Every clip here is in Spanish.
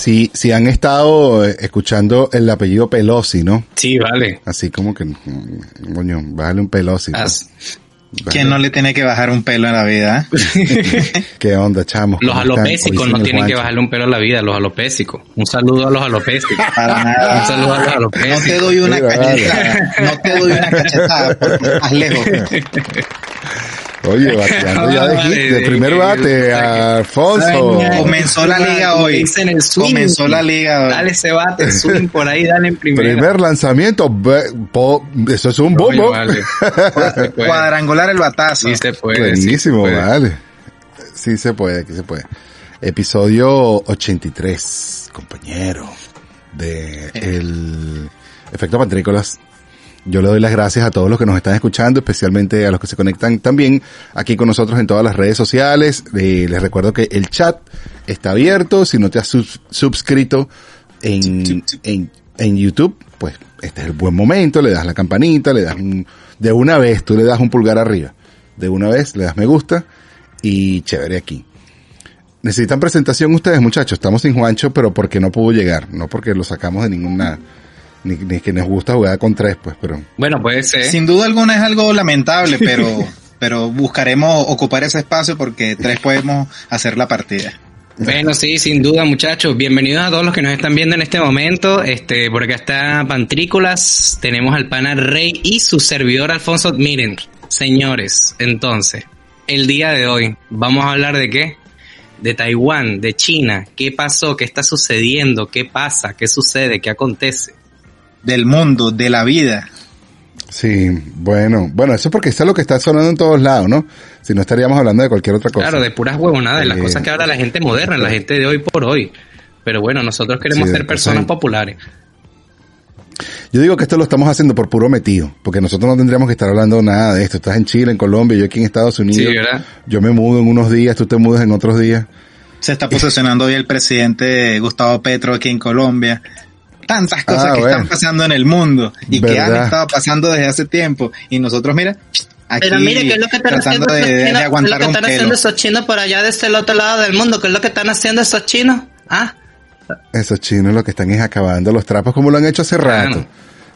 Si, si han estado eh, escuchando el apellido Pelosi, ¿no? Sí, vale. Así como que, coño, bájale un Pelosi. pues. ¿Quién no le tiene que bajar un pelo en la vida? ¿Qué onda, chamo? Los alopésicos no tienen que bajarle un pelo a la vida, los alopésicos. Un saludo a los alopésicos. Para nada. Un saludo a los No te alopésicos. doy una Sí, vale. cachetada. No te doy una cachetada porque estás lejos. Oye, bateando ya de, hit, primer bate, de- Alfonso. Comenzó la liga hoy. dicen el swing. Comenzó la liga hoy. Dale ese bate, swing por ahí, dale en primera. Primer lanzamiento, eso es un Oye, bombo. vale. Cuadrangular el batazo. Sí se puede. sí se Buenísimo, puede. vale. Sí se puede, aquí se puede. Episodio 83, compañero, de el Efecto Pantrícolas. Yo le doy las gracias a todos los que nos están escuchando, especialmente a los que se conectan también aquí con nosotros en todas las redes sociales. Eh, les recuerdo que el chat está abierto. Si no te has sus- suscrito en, en, en YouTube, pues este es el buen momento. Le das la campanita, le das un, de una vez, tú le das un pulgar arriba. De una vez, le das me gusta y chévere aquí. Necesitan presentación ustedes, muchachos. Estamos sin Juancho, pero porque no pudo llegar, no porque lo sacamos de ninguna, ni, ni que nos gusta jugar con tres, pues, pero Bueno, puede ser. Sin duda alguna es algo lamentable, pero, pero buscaremos ocupar ese espacio porque tres podemos hacer la partida. Bueno, sí, sin duda, muchachos. Bienvenidos a todos los que nos están viendo en este momento. Este, por acá está Pantrícolas, tenemos al pana Rey y su servidor Alfonso. Miren, señores, entonces, el día de hoy, vamos a hablar de qué? De Taiwán, de China. ¿Qué pasó? ¿Qué está sucediendo? ¿Qué pasa? ¿Qué sucede? ¿Qué acontece? Del mundo, de la vida. sí, bueno, bueno, eso es porque eso es lo que está sonando en todos lados, ¿no? Si no estaríamos hablando de cualquier otra cosa. Claro, de puras huevonadas, de las Eh, cosas que habla la gente moderna, la gente de hoy por hoy. Pero bueno, nosotros queremos Sí, ser personas populares. Yo digo que esto lo estamos haciendo por puro metido, porque nosotros no tendríamos que estar hablando nada de esto. Estás en Chile, en Colombia, yo aquí en Estados Unidos. Sí, ¿verdad? Yo me mudo en unos días, tú te mudas en otros días. Se está posesionando hoy el presidente Gustavo Petro aquí en Colombia. Tantas cosas Ah, que bueno. están pasando en el mundo y que han estado pasando desde hace tiempo. Y nosotros, mira, aquí Pero mire, ¿qué es lo que están haciendo lo que están haciendo esos chinos por allá desde el otro lado del mundo? ¿Qué es lo que están haciendo esos chinos? ¿Ah? Esos chinos lo que están es acabando los trapos como lo han hecho hace rato.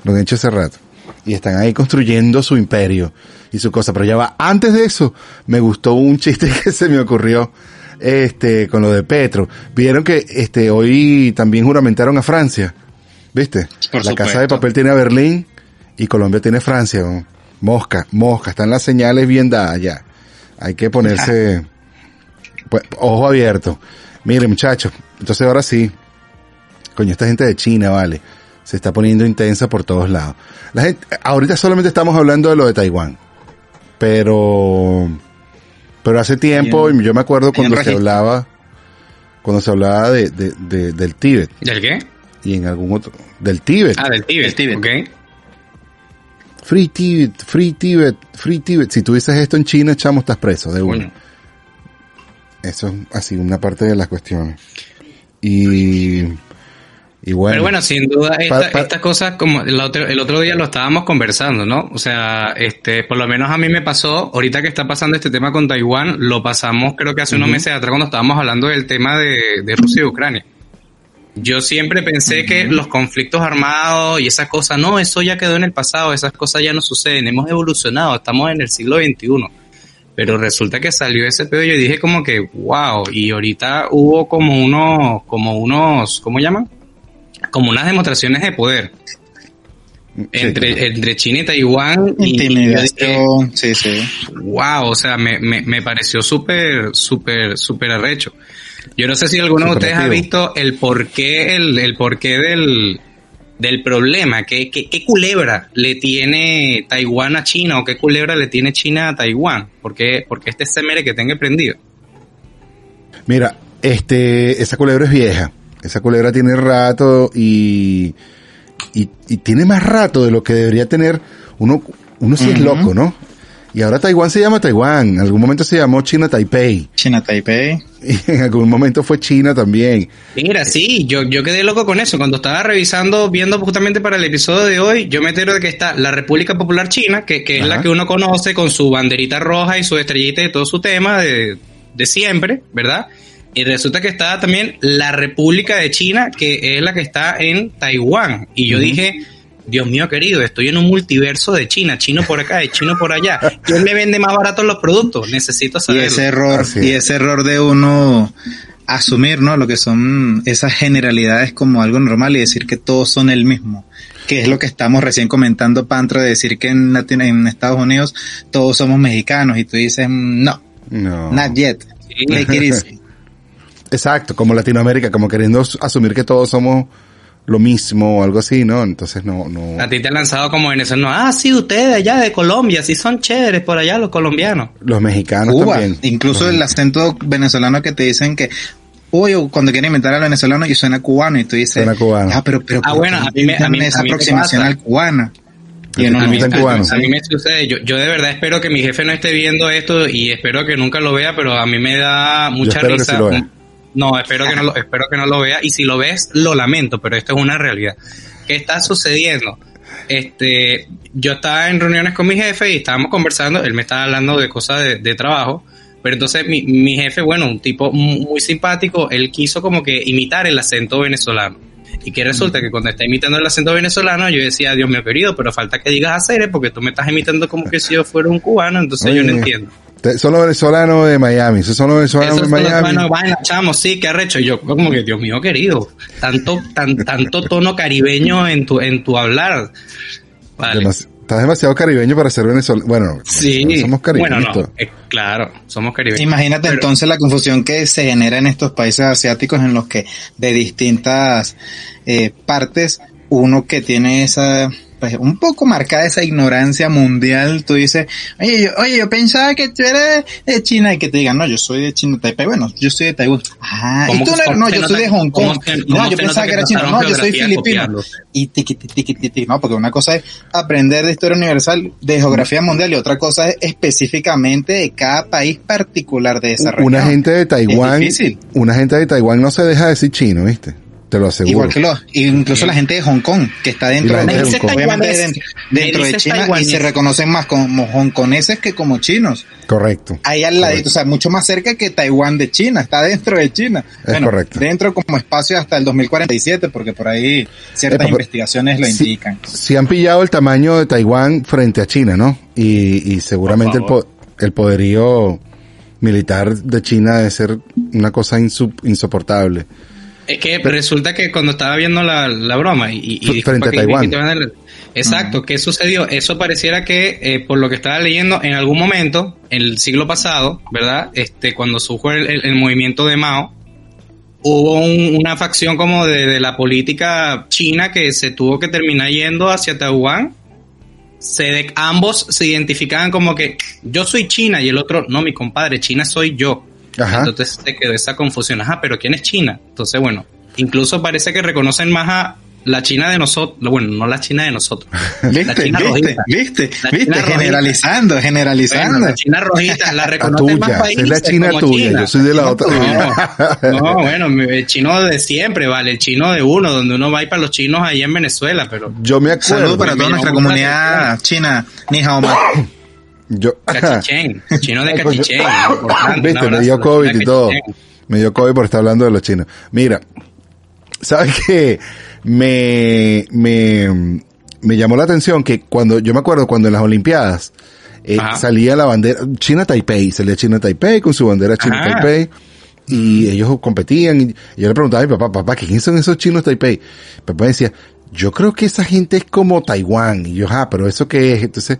Lo han hecho hace rato. Y están ahí construyendo su imperio y su cosa. Pero ya va, antes de eso, me gustó un chiste que se me ocurrió, este, con lo de Petro. Vieron que, este, hoy también juramentaron a Francia. ¿Viste? Por La supuesto. casa de papel tiene a Berlín y Colombia tiene Francia. ¿no? Mosca, mosca, están las señales bien dadas ya. Hay que ponerse, pues, ojo abierto. Mire, muchachos, entonces ahora sí, coño, esta gente de China, vale, se está poniendo intensa por todos lados. La gente, ahorita solamente estamos hablando de lo de Taiwán, pero, pero hace tiempo, yo me acuerdo cuando se hablaba, cuando se hablaba de, de, de- del Tíbet ¿Del qué? Y en algún otro, del Tíbet, Ah, del Tíbet. Tíbet. ok. Free Tíbet, Free Tíbet, Free Tíbet. Si tú dices esto en China, chamo, estás preso de uno. Coño. Eso es así, una parte de las cuestiones. Y, y bueno. Pero bueno, sin duda, esta- estas cosas, como el otro, el otro día lo estábamos conversando, ¿no? O sea, este, por lo menos a mí me pasó, ahorita que está pasando este tema con Taiwán, lo pasamos creo que hace unos meses atrás cuando estábamos hablando del tema de, de Rusia y Ucrania. Yo siempre pensé que los conflictos armados y esas cosas, no, eso ya quedó en el pasado, esas cosas ya no suceden, hemos evolucionado, estamos en el siglo XXI. Pero resulta que salió ese pedo y yo dije como que, wow, y ahorita hubo como unos, como unos, ¿cómo llaman? Como unas demostraciones de poder Sí, entre, claro. entre China y Taiwán. Y, y Intimidación, sí, sí. wow, o sea, me, me, me pareció súper, súper, súper arrecho. Yo no sé si alguno de ustedes ha visto el porqué, el, el porqué del, del problema, ¿Qué, qué, qué culebra le tiene Taiwán a China o qué culebra le tiene China a Taiwán, porque, porque este semere que tenga prendido. Mira, este, esa culebra es vieja. Esa culebra tiene rato y, y, y tiene más rato de lo que debería tener. Uno, uno sí es loco, ¿no? Y ahora Taiwán se llama Taiwán. En algún momento se llamó China Taipei. China Taipei. Y en algún momento fue China también. Mira, sí, yo, yo quedé loco con eso. Cuando estaba revisando, viendo justamente para el episodio de hoy, yo me entero de que está la República Popular China, que, que es la que uno conoce con su banderita roja y su estrellita y todo su tema de, de siempre, ¿verdad? Y resulta que estaba también la República de China, que es la que está en Taiwán. Y yo dije, Dios mío querido, estoy en un multiverso de China, chino por acá y chino por allá. ¿Quién me vende más barato los productos? Necesito Y saber. ese error, Así y es. ese error de uno asumir, ¿no? Lo que son esas generalidades como algo normal y decir que todos son el mismo. Que es lo que estamos recién comentando, Pantra, de decir que en, Latin- en Estados Unidos todos somos mexicanos y tú dices, mm, no, No. not yet. Sí. Exacto, como Latinoamérica, como queriendo as- asumir que todos somos lo mismo o algo así, ¿no? Entonces no, no. A ti te han lanzado como venezolano. Ah, sí, ustedes allá de Colombia, sí son chéveres por allá los colombianos. Los mexicanos Cuba, también. incluso el acento venezolano que te dicen que, uy, cuando quieren inventar al venezolano y suena cubano y tú dices, Suena cubano. ah, pero, pero, Ah, ¿por bueno, a mí me- a mí- esa a mí me aproximación pasa. al cubana. Y A no, mí me sucede, yo, yo de verdad espero que mi jefe no esté viendo esto y espero que nunca lo vea, pero a mí me da mucha que risa. sí lo vea. No, espero que no lo, espero que no lo vea y si lo ves lo lamento, pero esto es una realidad. ¿Qué está sucediendo? Este, yo estaba en reuniones con mi jefe y estábamos conversando, él me estaba hablando de cosas de, de trabajo, pero entonces mi, mi jefe, bueno, un tipo mu- muy simpático, él quiso como que imitar el acento venezolano. Y que resulta que cuando está imitando el acento venezolano, yo decía, Dios mío querido, pero falta que digas hacer, porque tú me estás imitando como que si yo fuera un cubano, entonces yo no entiendo. te- Son los venezolanos de Miami, son los venezolanos de Miami. bueno, vaina, chamo, sí, qué arrecho. Y yo, como que, Dios mío querido, tanto, tan, tanto tono caribeño en tu, en tu hablar. Vale. Demasi- Estás demasiado caribeño para ser venezolano. Bueno, Sí, somos bueno, caribeños. no, eh, claro, somos caribeños. Imagínate Pero- entonces la confusión que se genera en estos países asiáticos en los que de distintas eh, partes uno que tiene esa pues, un poco marcada esa ignorancia mundial, tú dices, oye, yo, oye, yo pensaba que tú eres de China y que te digan, no, yo soy de China, Taipei, bueno, yo soy de Taiwán. Ah, y ¿Cómo- tú no, yo soy de Hong Kong. no, yo pensaba que era chino, no, yo soy filipino. Y tiqui, tiqui, tiqui, no, porque una cosa es aprender de historia universal, de geografía mundial y otra cosa es específicamente de cada país particular de esa región. Una gente de Taiwán, una gente de Taiwán no se deja decir chino, ¿viste? Te lo aseguro. Igual que los, incluso la gente de Hong Kong, que está dentro de, Hong Kong. obviamente dentro, de China y se reconocen más como hongkoneses que como chinos. Correcto. Ahí al ladito, o sea, mucho más cerca que Taiwán de China, está dentro de China. Es correcto. Dentro como espacio hasta el 2047, porque por ahí ciertas Epa, investigaciones lo indican. Si han pillado el tamaño de Taiwán frente a China, ¿no? Y, y seguramente el, po- el poderío militar de China debe ser una cosa insu- insoportable. Es que resulta que cuando estaba viendo la, la broma y, y- frente a Taiwán. que Exacto, ¿qué sucedió? Eso pareciera que, eh, por lo que estaba leyendo, en algún momento, en el siglo pasado, ¿verdad? Este, cuando surgió el, el- el movimiento de Mao, hubo un- una facción como de, de la política china que se tuvo que terminar yendo hacia Taiwán. Se de- ambos se identificaban como que yo soy China y el otro, no, mi compadre, China soy yo. Ajá. Entonces se quedó esa confusión. Ajá, pero ¿quién es China? Entonces, bueno, incluso parece que reconocen más a la China de nosotros. Bueno, no la China de nosotros. La ¿Viste? China ¿Viste? rojita. ¿Viste? La ¿Viste? Rojita. Generalizando, generalizando. Bueno, la China rojita la La reconocen más países es la China como tuya, China. yo soy de la otra. No, no, bueno, el chino de siempre, vale, el chino de uno, donde uno va ir para los chinos allá en Venezuela, pero Yo me acuerdo. Saludos para toda nuestra la comunidad china. Ni hao. Yo, cachichén, chino de coño. cachichén, Viste, me dio COVID y todo. Me dio COVID por estar hablando de los chinos. Mira, ¿sabes qué? Me, me, me llamó la atención que cuando, yo me acuerdo cuando en las Olimpiadas, eh, salía la bandera, China Taipei, salía China Taipei con su bandera China Ajá. Taipei. Y ellos competían y, yo le preguntaba a mi papá, papá, ¿quiénes son esos chinos Taipei? Papá decía, yo creo que esa gente es como Taiwán. Y yo, ah, pero ¿eso qué es? Entonces,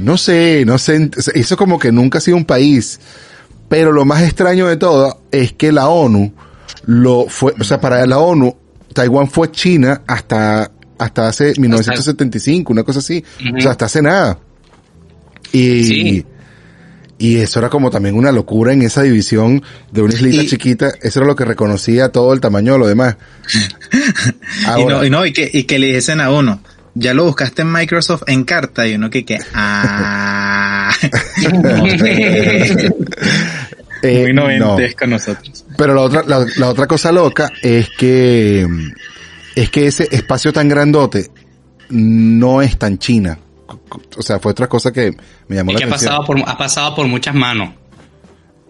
no sé, no sé, eso como que nunca ha sido un país. Pero lo más extraño de todo es que la ONU lo fue, o sea, para la ONU, Taiwán fue China hasta, hasta hace 1975, una cosa así. O sea, hasta hace nada. Y, Sí. y eso era como también una locura en esa división de una islita Y- chiquita. Eso era lo que reconocía todo el tamaño de lo demás. Y no, y no, y que, y que le dicen a uno, ya lo buscaste en Microsoft en carta, y uno que, que, ah, eh, muy no. noventesco nosotros. Pero la otra, la, la otra cosa loca es que, es que ese espacio tan grandote no es tan China. O sea, fue otra cosa que me llamó Y la que ha atención. pasado por, ha pasado por muchas manos.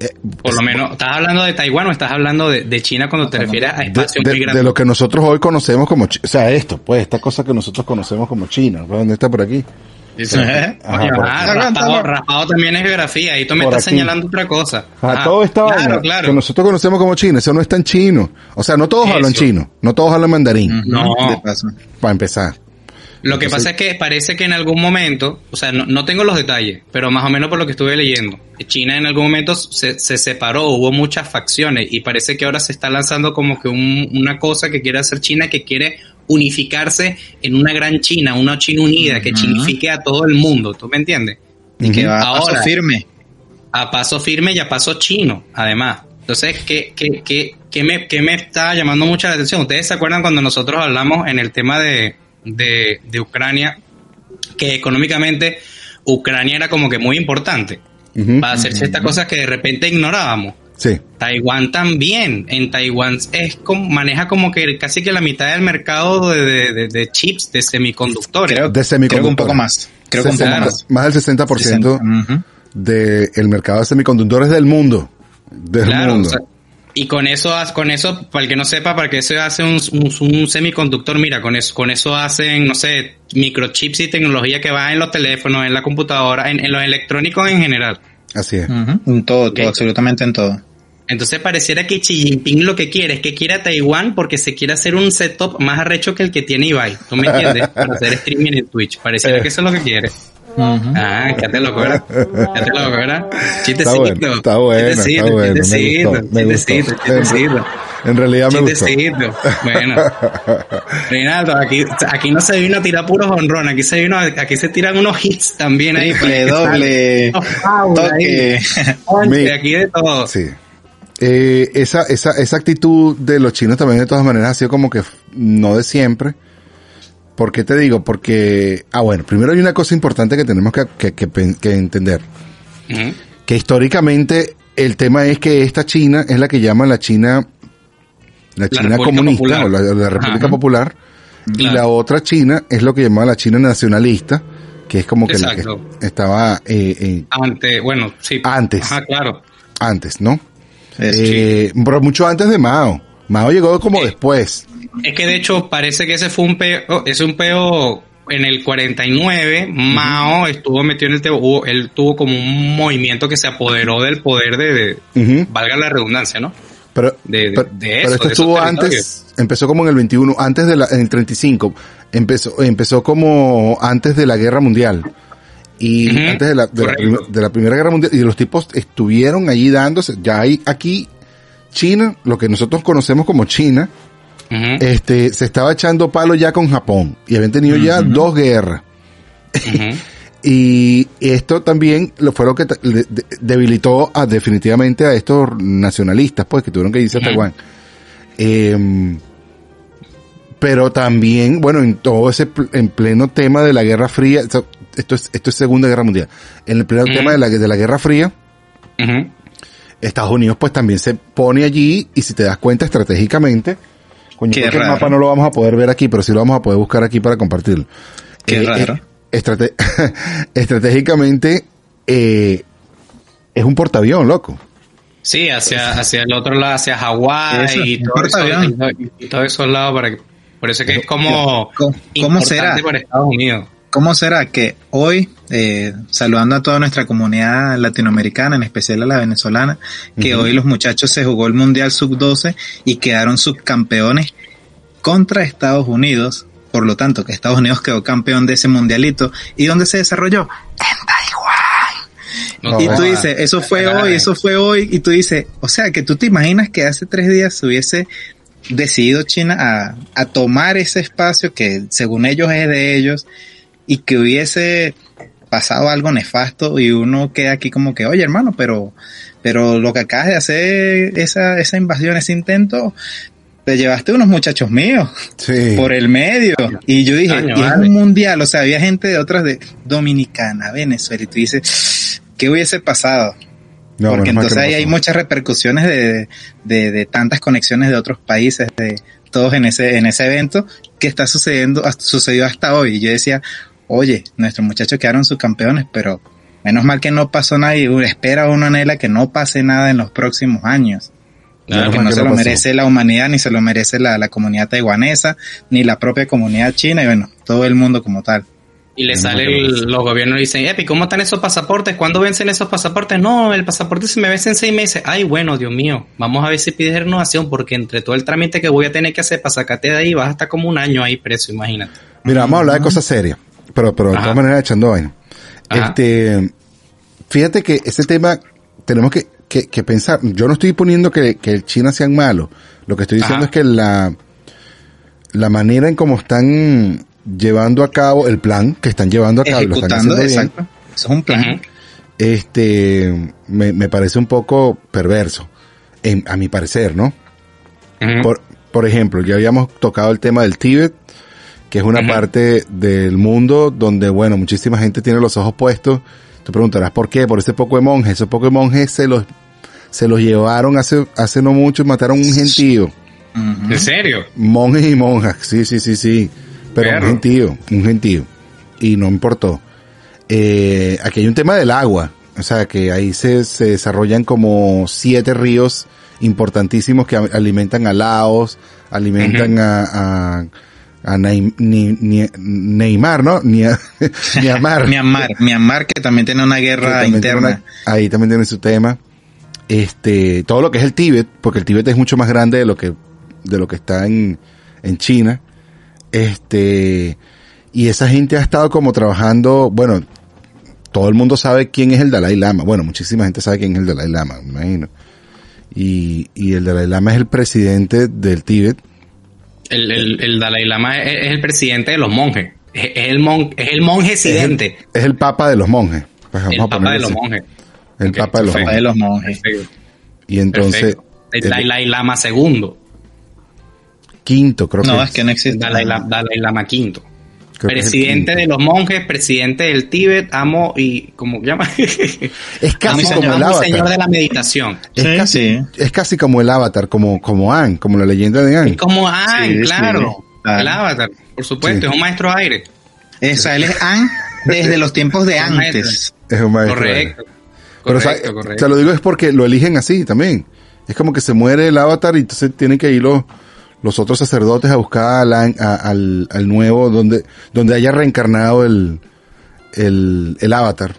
Eh, Por lo menos, ¿estás hablando de Taiwán o estás hablando de, de China cuando te refieres a de, espacios de- muy de grandes? lo que nosotros hoy conocemos como, Chi- o sea, esto, pues, esta cosa que nosotros conocemos como China, ¿pues? ¿dónde está por aquí? Ajá, raspado, raspado también es geografía y tú me Por estás aquí. señalando otra cosa. Ah, Ah, todo esta claro, que nosotros conocemos como China, eso no es tan chino. O sea, no todos Eso. hablan chino, no todos hablan mandarín, No. para empezar. Lo que Entonces- pasa es que parece que en algún momento, o sea, no, no tengo los detalles, pero más o menos por lo que estuve leyendo, China en algún momento se, se separó, hubo muchas facciones y parece que ahora se está lanzando como que un- una cosa que quiere hacer China, que quiere unificarse en una gran China, una China unida, que Ujú. chinifique a todo el mundo, ¿tú me entiendes? Y que va a paso Ahora. firme. a paso firme y a paso chino, además. Entonces, ¿qué, qué, qué, qué me, qué me está llamando mucho la atención? ¿Ustedes se acuerdan cuando nosotros hablamos en el tema de, de, de Ucrania, que económicamente Ucrania era como que muy importante para hacer ciertas cosas que de repente ignorábamos? Sí, Taiwán también. En Taiwán es como, maneja como que casi que la mitad del mercado de, de, de- de chips, de semiconductores. Creo, de creo que semiconductores. un poco más. Creo que un poco 60, más. más del 60% Ujú. del mercado de semiconductores del mundo. Del Claro, mundo. o sea, y con eso, con eso, para el que no sepa, para que se hace un, un, un semiconductor, mira, con eso, con eso hacen, no sé, microchips y tecnología que va en los teléfonos, en la computadora, en, en los electrónicos en general. Así es. En todo, todo, absolutamente en todo. Entonces pareciera que Xi Jinping lo que quiere es que quiera Taiwán porque se quiere hacer un setup más arrecho que el que tiene Ibai. ¿Tú me entiendes? Para hacer streaming en Twitch. Pareciera que eso es lo que quiere. Ah, quédate loco, ¿verdad? Quédate loco, ¿verdad? Chistecito. bueno, está bueno, está chistecito, bueno, me chistecito, gustó, me gustó. chistecito, chistecito. En realidad me gustó. Chistecito. Bueno. Reinaldo, aquí, aquí no se vino a tirar puros honrón, aquí se vino, aquí se tiran unos hits también ahí. Triple, doble, toque. ahí. Aquí de todo. Sí. Eh, esa, esa, esa actitud de los chinos también de todas maneras ha sido como que no de siempre. ¿Por qué te digo? Porque, ah bueno, primero hay una cosa importante que tenemos que, que, que pen- que entender. Que históricamente el tema es que esta China es la que llaman la China, la China comunista Popular. o la, la República Ajá. Popular. Y la otra China es lo que llamaba la China nacionalista, que es como que la que estaba eh, eh, Antes, bueno, sí. Antes. Ajá, claro. antes, ¿no? Es Eh, pero mucho antes de Mao. Mao llegó como Sí. después. Es que de hecho parece que ese fue un peo, es un peo en el 49, Mao estuvo metido en el tema, hubo- él tuvo como un movimiento que se apoderó del poder de, valga la redundancia, ¿no? Pero, De- de- pero, de pero eso, esto estuvo antes, empezó como en el 21, antes de la, en el 35, empezó, empezó como antes de la guerra mundial. Y antes de la, de la primera guerra mundial, y los tipos estuvieron allí dándose, ya hay aquí, China, lo que nosotros conocemos como China, Este, se estaba echando palo ya con Japón, y habían tenido ya dos guerras. Y esto también lo fue lo que ta- de- de- debilitó a, definitivamente a estos nacionalistas, pues, que tuvieron que irse a. Taiwán. Em, pero también, bueno, en todo ese, pl- en pleno tema de la Guerra Fría, esto esto es, esto es Segunda Guerra Mundial, en el pleno tema de la, de la Guerra Fría. Estados Unidos pues también se pone allí y si te das cuenta estratégicamente, coño, Qué creo que el mapa no lo vamos a poder ver aquí, pero sí lo vamos a poder buscar aquí para compartirlo. Qué raro. estrate- estratégicamente, eh, es un portaavión, loco. Sí, hacia, hacia el otro lado, hacia Hawái y, es todo eso, portaavión. y todos esos lados para que, por eso que es como ¿Cómo- cómo importante será? para Estados Unidos. ¿Cómo será que hoy, eh, saludando a toda nuestra comunidad latinoamericana, en especial a la venezolana, que hoy los muchachos se jugó el Mundial Sub-12 y quedaron subcampeones contra Estados Unidos, por lo tanto que Estados Unidos quedó campeón de ese mundialito, ¿y dónde se desarrolló? En Taiwán. No y tú dices, eso fue hoy, eso fue hoy, y tú dices, o sea, que tú te imaginas que hace tres días se hubiese decidido China a, a tomar ese espacio que según ellos es de ellos y que hubiese pasado algo nefasto y uno queda aquí como que, oye hermano, pero, pero lo que acabas de hacer, esa, esa invasión, ese intento, te llevaste unos muchachos míos Sí. por el medio. Y yo dije, y es un mundial, o sea, había gente de otras de Dominicana, Venezuela, y tú dices, ¿qué hubiese pasado? No, Porque entonces ahí hay muchas repercusiones de, de, de tantas conexiones de otros países, de todos en ese, en ese evento que está sucediendo, sucedió hasta hoy. Y yo decía, oye, nuestros muchachos quedaron subcampeones, pero Menos mal que no pasó nada y espera uno anhela que no pase nada en los próximos años. Claro, porque no que se no lo pasó. merece la humanidad, ni se lo merece la, la comunidad taiwanesa, ni la propia comunidad china, y bueno, todo el mundo como tal. Y le sale el- los gobiernos y dicen, Epi, ¿cómo están esos pasaportes? ¿Cuándo vencen esos pasaportes? No, el pasaporte se me vence en seis meses. Ay, bueno, Dios mío, vamos a ver si pides renovación, porque entre todo el trámite que voy a tener que hacer para sacarte de ahí, vas a estar como un año ahí preso, imagínate. Mira, vamos a hablar de cosas serias, pero, pero de Ajá. todas maneras echando vaina. Ajá. Este, fíjate que ese tema tenemos que, que, que pensar. Yo no estoy poniendo que, que el China sean malos. Lo que estoy diciendo Ajá. es que la, la manera en cómo están llevando a cabo el plan que están llevando a cabo, lo están Ejecutando, haciendo bien, exacto. Es un plan. Este, me, me parece un poco perverso, en- a mi parecer, ¿no? Por, por ejemplo, ya habíamos tocado el tema del Tíbet, que es una parte del mundo donde, bueno, muchísima gente tiene los ojos puestos. Tú preguntarás por qué, por ese poco de monjes. Esos pocos de monjes se los, se los llevaron hace, hace no mucho y mataron un gentío. ¿En serio? Monjes y monjas, sí, sí, sí, sí. Pero Perro. un gentío, un gentío. Y no importó. Eh, aquí hay un tema del agua. O sea, que ahí se, se desarrollan como siete ríos importantísimos que alimentan a Laos, alimentan a, a, a Nei- Ni- Ni- Neymar, ¿no? Ni a, Myanmar. Myanmar, Myanmar que también tiene una guerra interna. una- ahí también tiene su tema. Este, todo lo que es el Tíbet, porque el Tíbet es mucho más grande de lo que, de lo que está en, en China. Este, y esa gente ha estado como trabajando, bueno, todo el mundo sabe quién es el Dalai Lama. Bueno, muchísima gente sabe quién es el Dalai Lama, me imagino. Y, y el Dalai Lama es el presidente del Tíbet. El, el, el Dalai Lama es, es el presidente de los monjes. Es, es el, mon, es el monje Es el, sidente. es el papa de los monjes. Pues vamos El a papa de los monjes. El papa de los perfecto. de monjes. los monjes. Perfecto. Y entonces, perfecto. El Dalai Lama segundo. quinto, creo No, que es que no existe. Dalai, La- Dalai Lama quinto. Presidente de los monjes, presidente del Tíbet, amo y, ¿cómo se llama? Es casi amo, como el y señor avatar. de la meditación. Es, Sí, casi, sí. es casi como el avatar, como, como Anne, como la leyenda de Anne. Es como, Sí, sí, claro. El avatar, por supuesto, Sí. es un maestro aire. Esa, él es An desde los tiempos de antes. Es un maestro. Correcto. Pero o sea, Correcto, te correcto. lo digo es porque lo eligen así también. Es como que se muere el avatar y entonces tienen que ir los, los otros sacerdotes a buscar al, a- al, al nuevo donde, donde haya reencarnado el, el, el avatar.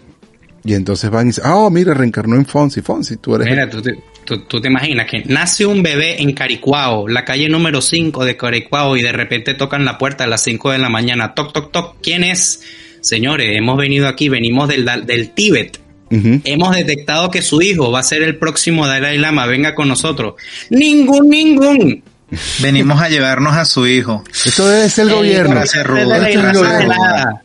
Y entonces van y dicen, ah, oh, mira, reencarnó en Fonsi. Fonsi, tú eres... Mira, tú te, tú, tú te imaginas que nace un bebé en Caricuao, la calle número 5 de Caricuao, y de repente tocan la puerta a las 5 de la mañana. Toc, toc, toc. ¿Quién es? Señores, hemos venido aquí, venimos del, del Tíbet. Hemos detectado que su hijo va a ser el próximo Dalai Lama. Venga con nosotros. Ningún, ningún. Venimos a llevarnos a su hijo. Esto debe ser el El gobierno. brazo Dalai rudo, Esto es el gobierno.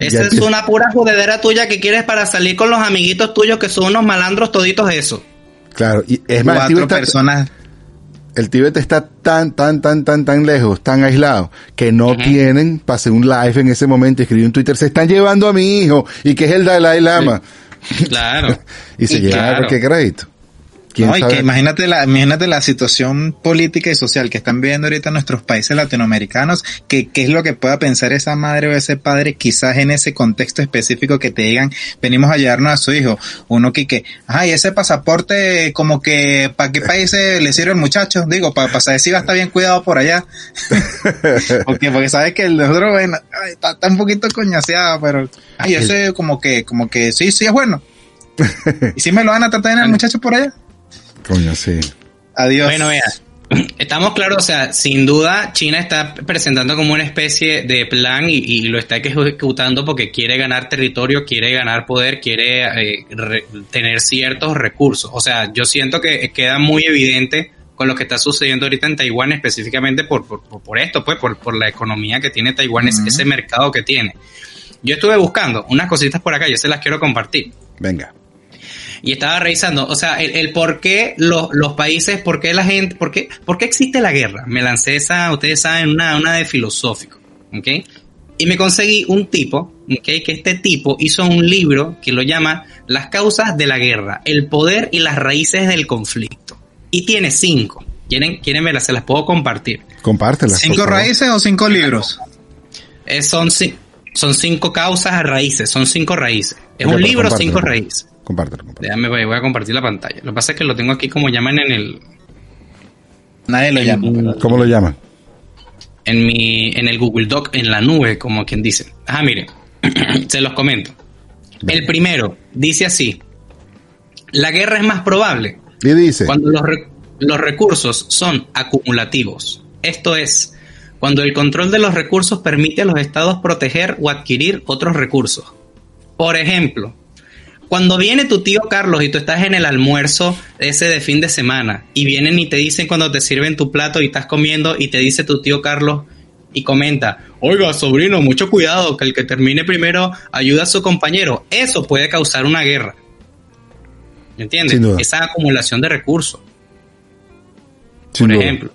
Esa es una pura jodedera tuya que quieres para salir con los amiguitos tuyos que son unos malandros toditos eso. Claro, y es más, el Cuatro Tíbet, está, personas. el Tíbet está tan, tan, tan, tan, tan lejos, tan aislado, que no tienen para hacer un live en ese momento y escribir un Twitter, se están llevando a mi hijo, y que es el Dalai Lama. Claro. Y se Y lleva claro. cualquier crédito. ¿Quién No, y que imagínate la, imagínate la situación política y social que están viviendo ahorita nuestros países latinoamericanos, que qué es lo que pueda pensar esa madre o ese padre quizás en ese contexto específico que te digan, venimos a llevarnos a su hijo, uno que que, ay, ese pasaporte como que, ¿para qué países le sirve el muchacho? Digo, para saber si va a estar bien cuidado por allá. porque, porque sabes que el nosotros, bueno, ay, está, está un poquito coñaseado, pero, ay, ese como que, como que sí, sí es bueno. ¿Y si me lo van a tratar en el muchacho por allá? Coño, sí. Adiós. Bueno, vea, estamos claros, o sea, sin duda China está presentando como una especie de plan y, y lo está ejecutando porque quiere ganar territorio, quiere ganar poder, quiere eh, re- tener ciertos recursos. O sea, yo siento que queda muy evidente con lo que está sucediendo ahorita en Taiwán específicamente por, por, por- esto, pues, por, por la economía que tiene Taiwán, ese mercado que tiene. Yo estuve buscando unas cositas por acá, yo se las quiero compartir Venga. Y estaba revisando, o sea, el, el por qué los, los países, por qué la gente, por qué, por qué existe la guerra. Me lancé esa, ustedes saben, una, una de filosófico, ¿ok? Y me conseguí un tipo, ¿ok? Que este tipo hizo un libro que lo llama Las causas de la guerra, el poder y las raíces del conflicto. Y tiene cinco. ¿Quieren, quieren verlas? Se las puedo compartir. Compártela. por ¿Cinco raíces o cinco libros? Eh, son, ci- son cinco causas a raíces, son cinco raíces. Es un libro cinco raíces. Compártelo, compártelo. Déjame, voy voy a compartir la pantalla. Lo que pasa es que lo tengo aquí como llaman en el, Nadie lo llama. pero- ¿Cómo lo llaman? en mi, en el Google Doc, en la nube, como quien dice. Ajá, mire, se los comento. El primero dice así: la guerra es más probable Y dice, cuando los, re- los recursos son acumulativos. Esto es, cuando el control de los recursos permite a los estados proteger o adquirir otros recursos. Por ejemplo, cuando viene tu tío Carlos y tú estás en el almuerzo ese de fin de semana y vienen y te dicen cuando te sirven tu plato y estás comiendo y te dice tu tío Carlos y comenta, oiga sobrino, mucho cuidado, que el que termine primero ayuda a su compañero. Eso puede causar una guerra. ¿Me entiendes? Sin duda. Esa acumulación de recursos sin por duda. ejemplo.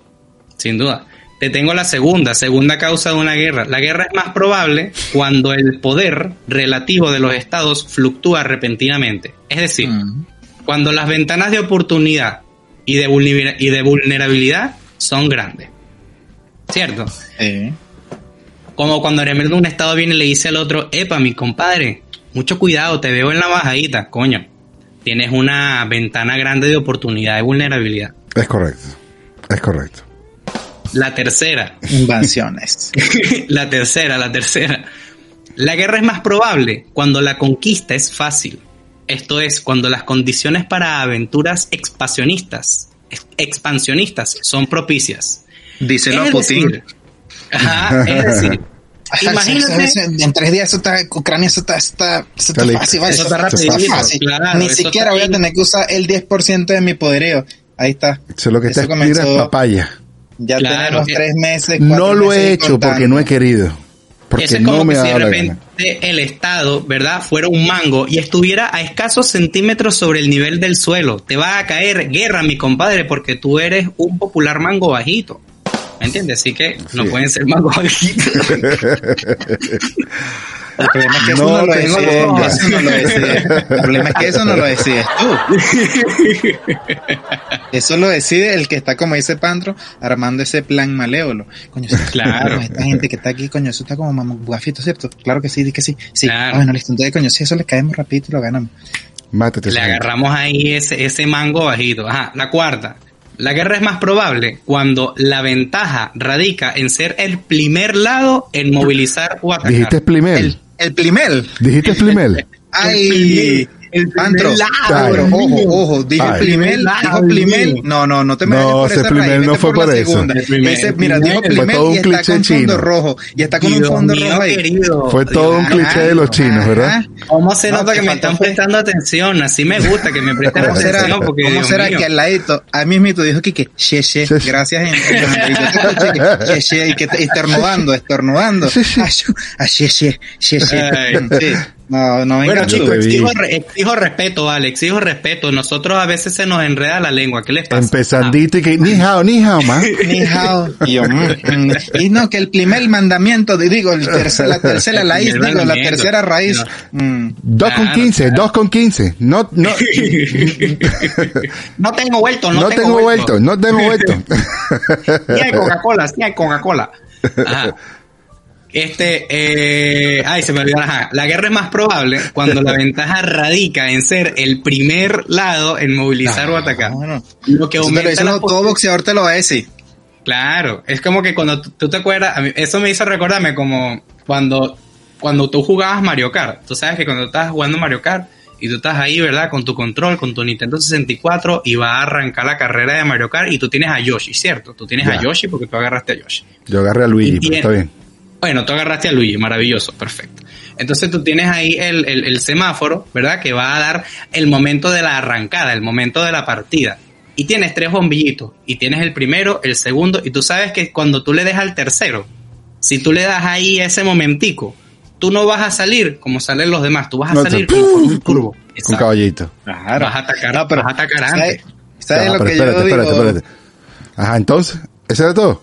Sin duda. Te tengo la segunda, segunda causa de una guerra. La guerra es más probable cuando el poder relativo de los estados fluctúa repentinamente. Es decir, Mm. cuando las ventanas de oportunidad y de, y de vulnerabilidad son grandes. ¿Cierto? Sí. Como cuando de repente un estado viene y le dice al otro, epa, mi compadre, mucho cuidado, te veo en la bajadita, coño. Tienes una ventana grande de oportunidad, de vulnerabilidad. Es correcto. Es correcto. La tercera, Invasiones. la tercera, la tercera. La guerra es más probable cuando la conquista es fácil. Esto es, cuando las condiciones para aventuras expansionistas, ex- expansionistas son propicias. Díselo a Es Putin. decir, ajá, es decir, imagínate, En tres días eso está, Ucrania eso está, está, eso fácil, vale, Eso está está rapidito, fácil. claro, Ni siquiera voy a tener que usar el 10% de mi poderío. Ahí está. Eso es lo que Eso está comenzó- es papaya. Ya Claro, tenemos tres meses. No lo meses he hecho contando. porque no he querido. Porque eso es como no me que ha si de dado la gana. repente el Estado, ¿verdad?, fuera un mango y estuviera a escasos centímetros sobre el nivel del suelo. Te va a caer guerra, mi compadre, porque tú eres un popular mango bajito. ¿Me entiendes? Así que no Sí. pueden ser mango bajitos. El problema es que eso No no, lo decides, duda. eso no lo decides. El problema es que eso no lo decides tú. Eso lo decide el que está, como dice Pantro, armando ese plan malévolo. Coño, Claro. Esta gente que está aquí, coño, eso está como mamugafito, ¿cierto? Claro que sí, di que sí. Sí. Claro. Ah, bueno, listo. Entonces, coño, si eso le caemos rapidito y lo ganamos. Mátate. Le agarramos ahí ese, ese mango bajito. Ajá, la cuarta. La guerra es más probable cuando la ventaja radica en ser el primer lado en movilizar o atacar. Dijiste Plimel. El, el primer. Dijiste Plimel. Ay, el primer ojo, ojo, dije Ay. Plimel, Primer dijo Plimel, no, no, no te me No, ese Plimel no vete fue por eso. mira, dijo Plimel. Fue Plimel todo un y está cliché con chino. fondo rojo, y está con un fondo mío, rojo ahí. querido. Fue todo un cliché de los chinos, ¿verdad? ¿Cómo se No, nota que me están prestando atención? Así me gusta que me presten ¿Cómo será, atención. Porque, ¿cómo Dios será mío. que al ladito, a mí mismo dijo que, que che, che, gracias, che, che, y que estornudando, estornudando. Che, che. Che, che. No, no venga Bueno, chicos, exijo, exijo respeto, Alex, exijo respeto. Nosotros a veces se nos enreda la lengua. ¿Qué les pasa? Empezandito y que ni hao, ni hao, ma. Ni hao. Y yo, mm, mm. Y no, que el primer mandamiento, digo, el tercer, la tercera raíz, digo, la tercera raíz. No. mm. Dos con Claro, quince, claro. dos con quince. No, no, No tengo vuelto, no, no tengo vuelto, no tengo vuelto. Sí hay Coca-Cola, sí hay Coca-Cola. Ajá. Este, eh, ay, se me olvidó. Ajá. La guerra es más probable cuando la ventaja radica en ser el primer lado en movilizar o atacar. Bueno, Lo que eso te lo aumenta no, todo boxeador te lo va a decir. Claro, es como que cuando tú, te acuerdas, a mí- eso me hizo recordarme como cuando, cuando tú jugabas Mario Kart. Tú sabes que cuando estás jugando Mario Kart y tú estás ahí, ¿verdad? Con tu control, con tu Nintendo 64 y va a arrancar la carrera de Mario Kart y tú tienes a Yoshi, ¿cierto? Tú tienes Ya. a Yoshi porque tú agarraste a Yoshi. Yo agarré a Luigi, Y pero tiene- está bien. Bueno, tú agarraste a Luigi, maravilloso, perfecto. Entonces tú tienes ahí el, el- el semáforo, ¿verdad? Que va a dar el momento de la arrancada, el momento de la partida. Y tienes tres bombillitos. Y tienes el primero, el segundo, y tú sabes que cuando tú le des al tercero, si tú le das ahí ese momentico, tú no vas a salir como salen los demás, tú vas a No, salir con un turbo. Con caballito. Claro. Vas a atacar, No, pero, vas a atacar ¿sabes- antes. ¿Sabes Ah, lo pero que espérate, yo espérate, digo? espérate. Ajá, entonces, ¿eso era todo?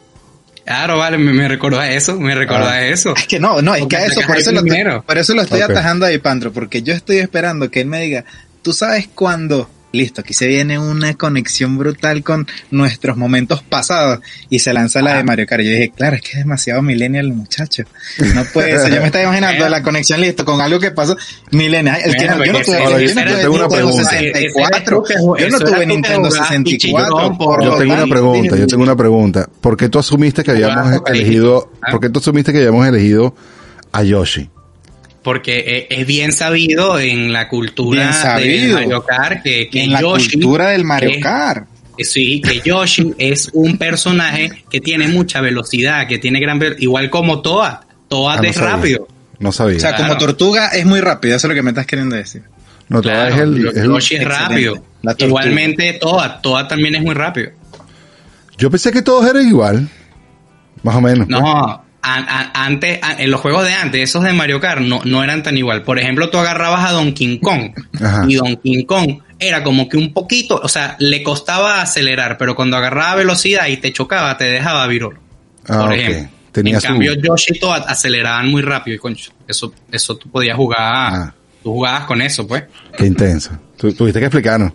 Claro, vale, me, me recordó a eso, me recordó Ah. a eso. Es que no, no, es Porque que a eso, por eso, lo por eso lo estoy atajando ahí, Pandro, porque yo estoy esperando que él me diga, tú sabes cuándo listo, aquí se viene una conexión brutal con nuestros momentos pasados y se lanza la de Mario Kart. Yo dije, claro, es que es demasiado millennial el muchacho. No puede ser. Yo me estaba imaginando la conexión, listo, con algo que pasó millennial. El que no, yo no tuve, yo no tuve Nintendo 64. Yo no tuve Nintendo 64. Yo tengo una pregunta, yo tengo una pregunta. ¿Por qué tú asumiste que habíamos elegido, por qué tú asumiste que habíamos elegido a Yoshi? Porque es bien sabido en la cultura del Mario Kart que, que en la cultura del Mario Kart. sí, que Yoshi es un personaje que tiene mucha velocidad, que tiene gran igual como Toad. Toad ah, es rápido. No sabía. O sea, como Tortuga es muy rápido, eso es lo que me estás queriendo decir. No, Toad es el, Yoshi es rápido. Igualmente Toad, Toad también es muy rápido. Yo pensé que todos eran igual. Más o menos. No, antes, en los juegos de antes, esos de Mario Kart no, no eran tan igual. Por ejemplo, tú agarrabas a Donkey Kong y Donkey Kong era como que un poquito, o sea, le costaba acelerar, pero cuando agarraba velocidad y te chocaba, te dejaba virol. Ah, por ejemplo. en cambio, Yoshi y Toad aceleraban muy rápido y concho, eso, eso tú podías jugar, ah. tú jugabas con eso, pues. Qué intenso. tuviste que explicarnos.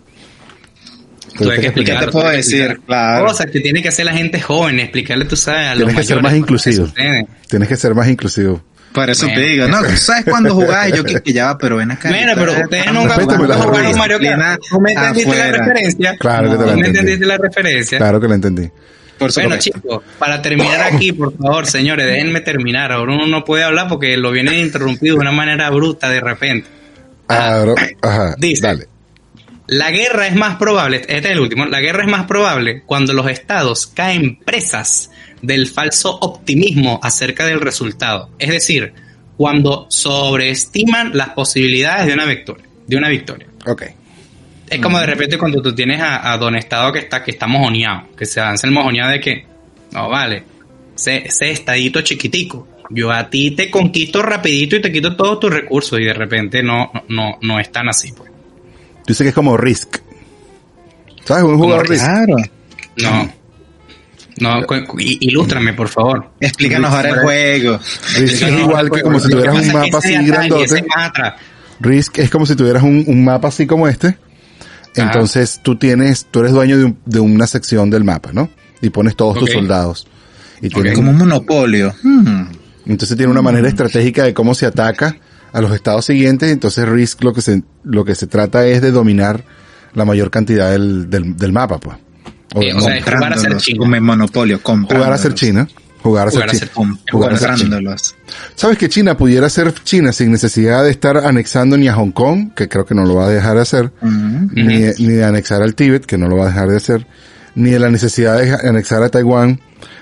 Tuve que explicar. ¿Qué te puedo decir? Claro. Cosas que tiene que hacer la gente joven, explicarle, tú sabes, a los Tienes que ser más inclusivo. Tienes que ser más inclusivo. Por eso te digo, no, ¿sabes cuándo jugabas? Yo que, ya va, pero ven acá. Bueno, pero ustedes nunca jugaron Mario Kart. ¿No me entendiste la referencia? Claro que te la entendí. me entendiste la referencia? Claro que la entendí. Por bueno, chicos, para terminar aquí, por favor, señores, déjenme terminar. Ahora uno no puede hablar porque lo viene interrumpido de una manera bruta de repente. Ah, ajá, dice, dale. La guerra es más probable, este es el último, la guerra es más probable cuando los estados caen presas del falso optimismo acerca del resultado. Es decir, cuando sobreestiman las posibilidades de una victoria. De una victoria. Ok. Es como de repente cuando tú tienes a, Don Estado que está, que está mojoneado, que se avanza el mojoneado de que, no vale, ese, ese estadito chiquitico, yo a ti te conquisto rapidito y te quito todos tus recursos y de repente no, no, no es tan así, pues. Dice que es como Risk. ¿Sabes? Un jugador Risk. Claro. No. No, ilústrame, por favor. Explícanos ahora el juego. Risk es igual que como si tuvieras un mapa así grandote. Risk es como si tuvieras un, mapa así como este. Entonces tú tienes, tú eres dueño de, una sección del mapa, ¿no? Y pones todos tus soldados. Y Como un monopolio. Hmm. Entonces tiene una manera estratégica de cómo se ataca a los estados siguientes, entonces Risk lo que se, lo que se trata es de dominar la mayor cantidad del, del, mapa, pues. O, sea, jugar a ser China. Como monopolio, Jugar a ser China. Jugar a ser, China. Jugar a ser China. ¿Sabes que China pudiera ser China sin necesidad de estar anexando ni a Hong Kong, que creo que no lo va a dejar de hacer, ni, ni de anexar al Tíbet, que no lo va a dejar de hacer, ni de la necesidad de anexar a Taiwán,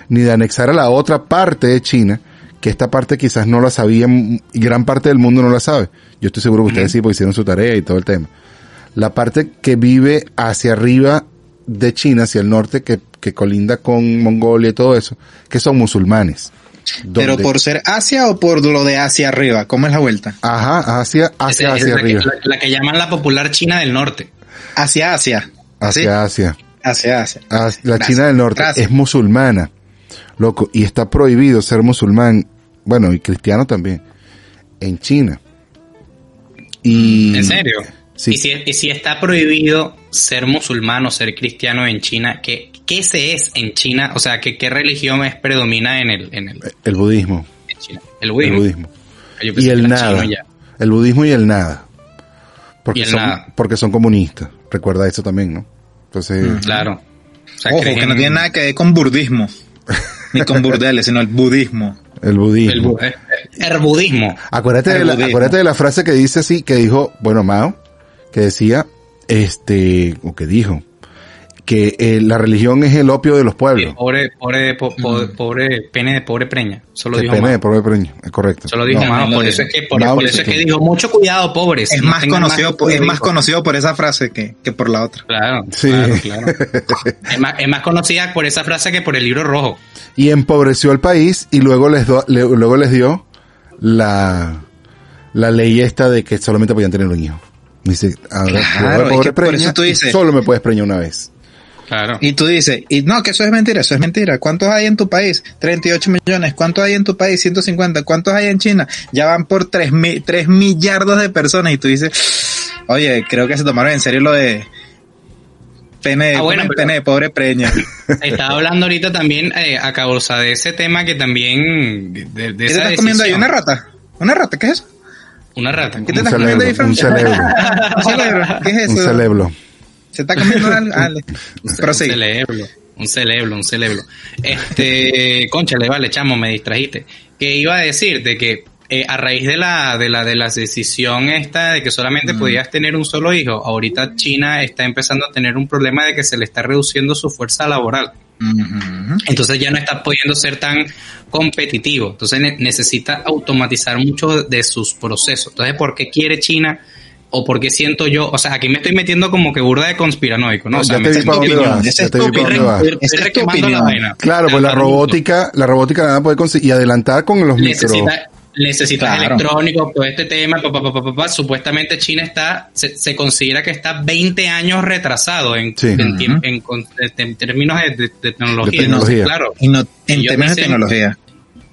ni de anexar a la otra parte de China, que esta parte quizás no la sabían y gran parte del mundo no la sabe. Yo estoy seguro que ustedes sí, porque hicieron su tarea y todo el tema. La parte que vive hacia arriba de China, hacia el norte, que, que colinda con Mongolia y todo eso, que son musulmanes. Pero por ser Asia o por lo de Asia arriba, ¿cómo es la vuelta? Ajá, Asia, Asia, hacia arriba. la, que llaman la popular China del norte. Hacia Asia. Hacia Asia. Hacia Asia. la China del norte es musulmana, loco, y está prohibido ser musulmán bueno, y cristiano también, en China. Y, ¿En serio? Sí. ¿Y si, está prohibido ser musulmán o ser cristiano en China, ¿qué, qué se es en China? O sea, ¿qué, qué religión es predomina en el, en el, el budismo? El budismo. Y el nada. El budismo y el nada. Porque, son, porque son comunistas. Recuerda eso también, ¿no? Entonces. Mm, claro. Ojo, que no tiene nada que ver con budismo. Ni con burdeles, sino el budismo. El budismo. El, el budismo. Acuérdate, de la, acuérdate de la frase que dice así, que dijo, bueno, Mao, que decía, este, o que dijo, que eh, la religión es el opio de los pueblos. pobre, pobre, pobre, pene de pobre preña. Solo dijo pene de pobre preña, es correcto. Solo dijo Mao, por eso es que, por, eso es que dijo, mucho cuidado, pobres. Es más conocido, por, es más conocido por esa frase que, que por la otra. Claro, sí. claro, es, más, es más conocida por esa frase que por el libro rojo. Y empobreció al país y luego les, do, luego les dio la, la ley esta de que solamente podían tener un hijo. Dice, ahora, claro, pobre preña, tú dices, solo me puedes preñar una vez. Claro. Y tú dices, y no, que eso es mentira, eso es mentira. ¿Cuántos hay en tu país? 38 millones. ¿Cuántos hay en tu país? 150. ¿Cuántos hay en China? Ya van por 3, mi, 3 millardos de personas. Y tú dices, oye, creo que se tomaron en serio lo de Pene, Ah, bueno, pene de pobre preña. Estaba hablando ahorita también eh, a causa de ese tema que también de, de- ¿Qué te estás comiendo ahí? decisión. ¿Una rata? ¿Una rata? ¿Qué es eso? Una rata. ¿Qué te Un estás comiendo ahí, Fran? un celebro, ¿Un cerebro? ¿Qué es un eso? Se está comiendo algo. Ah, Un celebro, un celebro, un celebro. Este, conchale, vale, chamo, me distrajiste. Que iba a decirte que eh, a raíz de la, de la, de la decisión esta de que solamente podías tener un solo hijo, ahorita China está empezando a tener un problema de que se le está reduciendo su fuerza laboral. Entonces ya no está pudiendo ser tan competitivo. Entonces ne- necesita automatizar mucho de sus procesos. Entonces, ¿por qué quiere China? ¿O por qué siento yo? O sea, aquí me estoy metiendo como que burda de conspiranoico, ¿no? O sea, ya me te vi estoy para dónde metiendo- vas, esa ya es te vi tu para dónde vas. Estoy la vaina. Claro, pues la robótica, la robótica nada puede conseguir y adelantar con los micro. necesita necesitas Claro. electrónico, todo este tema, pa, pa, pa, pa, pa, pa. supuestamente China está, se, se considera que está 20 años retrasado en, Sí. en, tiemp- Ujú. en con- en términos de, de- de tecnología. De tecnología. Entonces, claro, Y no, en términos de tecnología.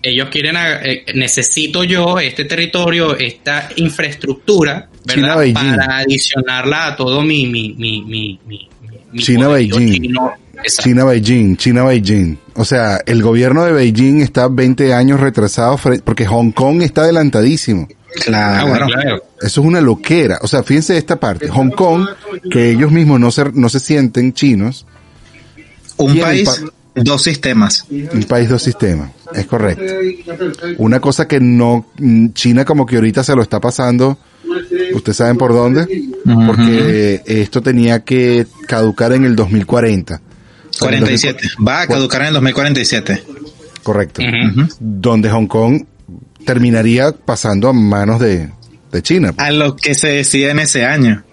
Ellos quieren, a- eh, necesito yo este territorio, esta infraestructura, China, ¿verdad? Beijing. Para adicionarla a todo mi, mi, mi, mi, mi, mi China, Beijing. chino. China Beijing, China Beijing. O sea, el gobierno de Beijing está 20 años retrasado porque Hong Kong está adelantadísimo. Claro. Ah, bueno, claro. Eso es una loquera. O sea, fíjense esta parte. Hong Kong, que ellos mismos no se, no se sienten chinos, Un país, pa- dos sistemas. un país dos sistemas. Es correcto. Una cosa que no, mm, China como que ahorita se lo está pasando, ustedes saben por dónde, porque esto tenía que caducar en el 2040. O sea, en el 47. Va a caducar en el 2047. Correcto. Donde Hong Kong terminaría pasando a manos de, de China. A lo que se decide en ese año.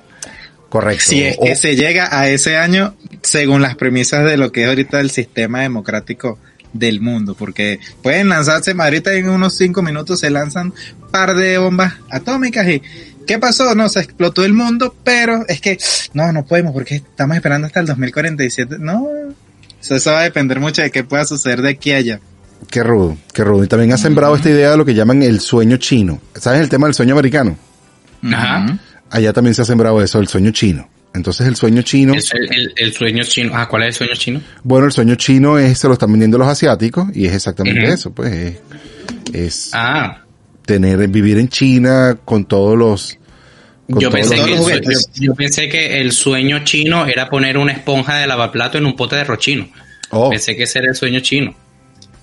Correcto. Si es O- que se llega a ese año según las premisas de lo que es ahorita el sistema democrático del mundo, porque pueden lanzarse, ahorita en unos cinco minutos se lanzan par de bombas atómicas y ¿qué pasó? No, se explotó el mundo, pero es que no, no podemos porque estamos esperando hasta el 2047. No, eso, eso va a depender mucho de qué pueda suceder de aquí a allá. Qué rudo, qué rudo. Y también ha sembrado esta idea de lo que llaman el sueño chino. ¿Sabes el tema del sueño americano? Ajá. Allá también se ha sembrado eso, el sueño chino. Entonces el sueño chino, el, el- el sueño chino. Ah, ¿cuál es el sueño chino? bueno, el sueño chino es, se lo están vendiendo los asiáticos y es exactamente eso, pues es, es Ah, tener, vivir en China con todos los... con yo todos pensé, los- que los yo, yo pensé que el sueño chino era poner una esponja de lavaplato en un pote de rochino. Oh, Pensé que ese era el sueño chino.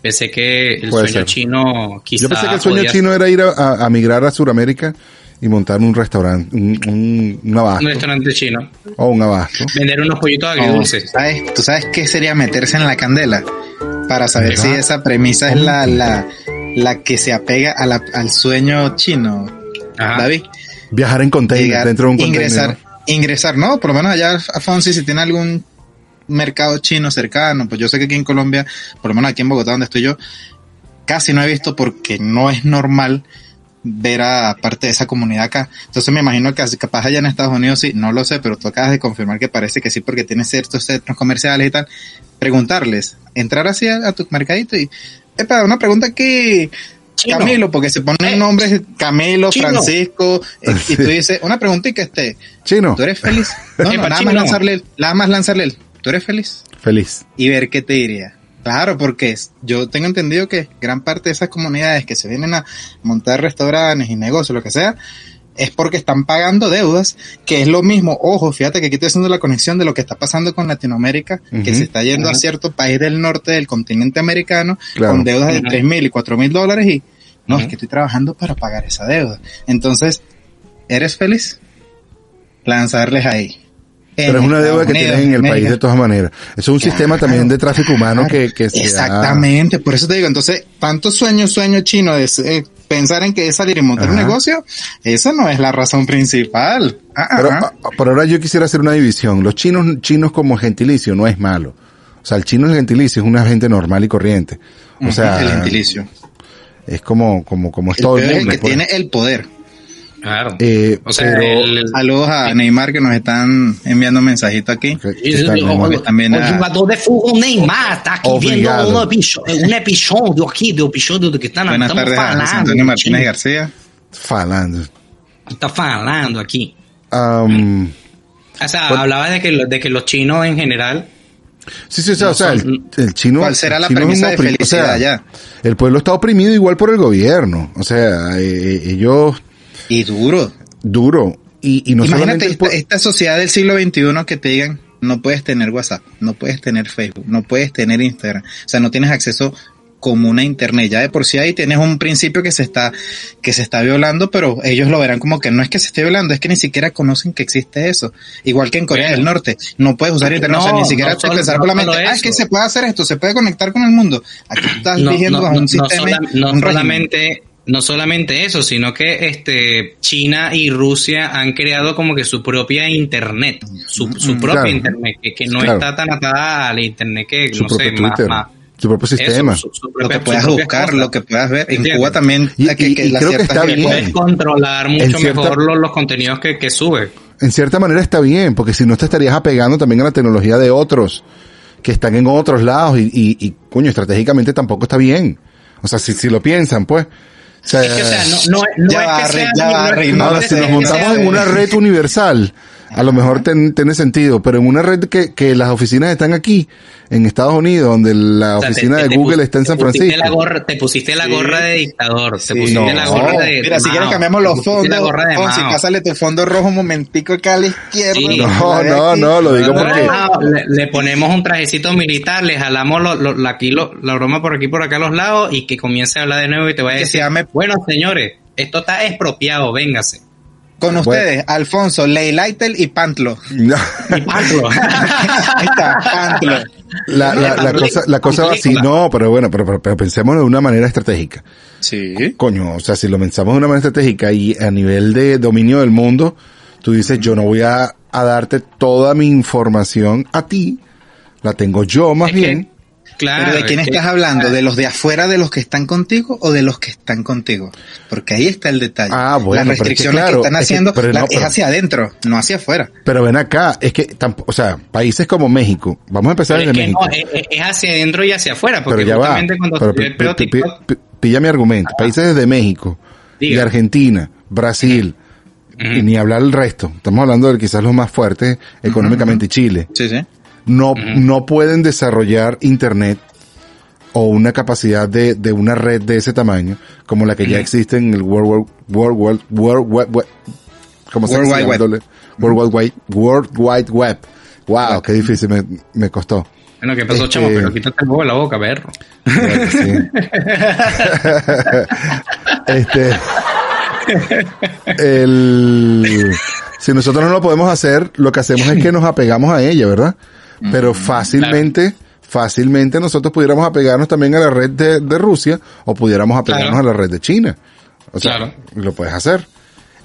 Pensé que el Puede sueño ser. chino quizá yo pensé que el sueño podía chino era ir a, a- a migrar a Sudamérica y montar un restaurante, un, un, un abasto, un restaurante chino. o un abasto. Vender unos pollitos Oh, agridulces. ¿sabes? ¿Tú sabes qué sería meterse en la candela? Para saber ¿Verdad? si esa premisa es la, la, la que se apega a la- al sueño chino, Ajá. David. Viajar en container, Llegar, dentro de un ingresar, container. ingresar, no, por lo menos allá, Afonso, si tiene algún mercado chino cercano, pues yo sé que aquí en Colombia, por lo menos aquí en Bogotá donde estoy yo, casi no he visto porque no es normal ver a parte de esa comunidad acá. Entonces me imagino que capaz allá en Estados Unidos sí, no lo sé, pero tú acabas de confirmar que parece que sí porque tiene ciertos centros comerciales y tal. Preguntarles, entrar así a, a tu mercadito y, epa, una pregunta aquí, Chino. Camilo, porque se ponen Eh, nombres Camilo, chino. Francisco, eh, y tú dices, una pregunta y que esté, Chino, ¿tú eres feliz? No, no, nada chino. más lanzarle, nada más lanzarle el, ¿tú eres feliz? feliz. Y ver qué te diría. Claro, porque yo tengo entendido que gran parte de esas comunidades que se vienen a montar restaurantes y negocios, lo que sea, es porque están pagando deudas, que es lo mismo. Ojo, fíjate que aquí estoy haciendo la conexión de lo que está pasando con Latinoamérica, que se está yendo a cierto país del norte del continente americano Claro. con deudas de tres mil y cuatro mil dólares y no, es que estoy trabajando para pagar esa deuda. Entonces, ¿eres feliz? Lanzarles ahí. Pero es una deuda que tienen en el país de todas maneras. Eso es un Claro. sistema también de tráfico humano que, que se ha- Exactamente, por eso te digo, entonces, tanto sueño, sueño chino de eh, pensar en que es salir y montar un negocio, esa no es la razón principal. Ah, Pero, ajá. ah, por ahora yo quisiera hacer una división. Los chinos, chinos como gentilicio no es malo. O sea, el chino es gentilicio, es una gente normal y corriente. O sea, el gentilicio. es como, como, como es El todo el es el mundo. que pues. tiene el poder. Claro. Eh, o sea, pero- el, Saludos a Neymar que nos están enviando mensajitos aquí. está también o a- jogador de fútbol Neymar está aqui Obrigado. vendo um episódio, um episódio aqui do episódio do que tá, Buenas estamos tardes a falando. Antonio Martínez. García. falando. Tá falando aqui. Am, O sea, hablabas de que, de que los chinos en general Sí, sí, o sea, No o sea, el, chino. ¿Cuál será la un premisa de opri- o sea, felicidad ya? El pueblo está oprimido igual por el gobierno. O sea, eh, ellos, Y duro. duro. Y, y no Imagínate esta, sociedad del siglo XXI que te digan, no puedes tener WhatsApp, no puedes tener Facebook, no puedes tener Instagram. O sea, no tienes acceso común a Internet. Ya de por sí ahí tienes un principio que se está, que se está violando, pero ellos lo verán como que no es que se esté violando, es que ni siquiera conocen que existe eso. Igual que en Corea Bueno. del Norte, no puedes usar Internet, o sea, No, ni siquiera no solo- pensar no por la mente, ah, es que se puede hacer esto, se puede conectar con el mundo. Aquí estás no, no- no- un no sistema, sola- no un régimen. solamente no solamente eso, sino que este China y Rusia han creado como que su propia internet, su, su Mm, propia claro. internet, que, que no Claro. está tan atada al internet que, su no sé, más, su propio eso, sistema. su- su lo que puedas buscar, cosa. lo que puedas ver. En. Cuba también, Y- que- y- que y creo que está Que bien. puedes controlar mucho cierta- mejor los, los contenidos que, que sube. en cierta manera está bien, porque si no te estarías apegando también a la tecnología de otros que están en otros lados y, y, y, coño, estratégicamente tampoco está bien. O sea, si, si lo piensan, pues. Sea, Es que, o sea, no, no, no Ya es que sea, ya va, no Rey, no si nos montamos en una red universal, a lo mejor ten- tiene sentido, pero en una red que, que las oficinas están aquí, en Estados Unidos, donde la O sea, te- oficina te- de te Google está en te San pusiste Francisco. la gorra- te pusiste la Sí. gorra de dictador, te Sí. pusiste No. la gorra de Mira, si quieres cambiamos los fondos, la gorra de Fonsi, Mao. pásale tu fondo rojo un momentico acá a la izquierda. Sí. No, no, aquí. no, lo digo No, porque... no, le, le ponemos un trajecito militar, le jalamos lo, lo- la, aquí lo- la broma por aquí por acá a los lados y que comience a hablar de nuevo y te vaya a Que se decir, llame- bueno señores, esto está expropiado, véngase. Con ustedes, Alfonso, Leilaitel y Pantlo. No. Y Pablo. Ahí está, Pantlo. La, la, la cosa, la cosa va así, no, pero bueno, pero, pero, pero pensémoslo de una manera estratégica. Sí. Coño, o sea, si lo pensamos de una manera estratégica y a nivel de dominio del mundo, tú dices, yo no voy a, a darte toda mi información a ti, la tengo yo más Es que- bien. Claro. Pero ¿de quién es que- estás hablando? ¿De los de afuera, de los que están contigo o de los que están contigo? Porque ahí está el detalle. Ah, bueno, Las es que restricciones que, están es que- haciendo pero la- no, es pero- hacia adentro, no hacia afuera. Pero ven acá, es que, o sea, países como México, vamos a empezar desde es que México. no, es, es hacia adentro y hacia afuera, porque pero ya va, justamente cuando pero se pi- pi- pi- pilla mi argumento. Países desde México, Diga. Argentina, Brasil, y ni hablar el resto. Estamos hablando de quizás los más fuertes económicamente, Chile. Sí, sí. No, no pueden desarrollar internet o una capacidad de, de una red de ese tamaño como la que ya existe en el World World World World Wide Web. ¿Cómo World? Wide Web. Doble- World Wide. World Wide Web. Wow, qué difícil me, me costó. Bueno, ¿qué pasó, Este- chamo? Pero quítate el huevo de la boca, perro. Bueno, sí. este, el, si nosotros no lo podemos hacer, lo que hacemos es que nos apegamos a ella, ¿verdad? Pero fácilmente, fácilmente nosotros pudiéramos apegarnos también a la red de, de Rusia o pudiéramos apegarnos Claro. a la red de China. O sea, Claro. lo puedes hacer.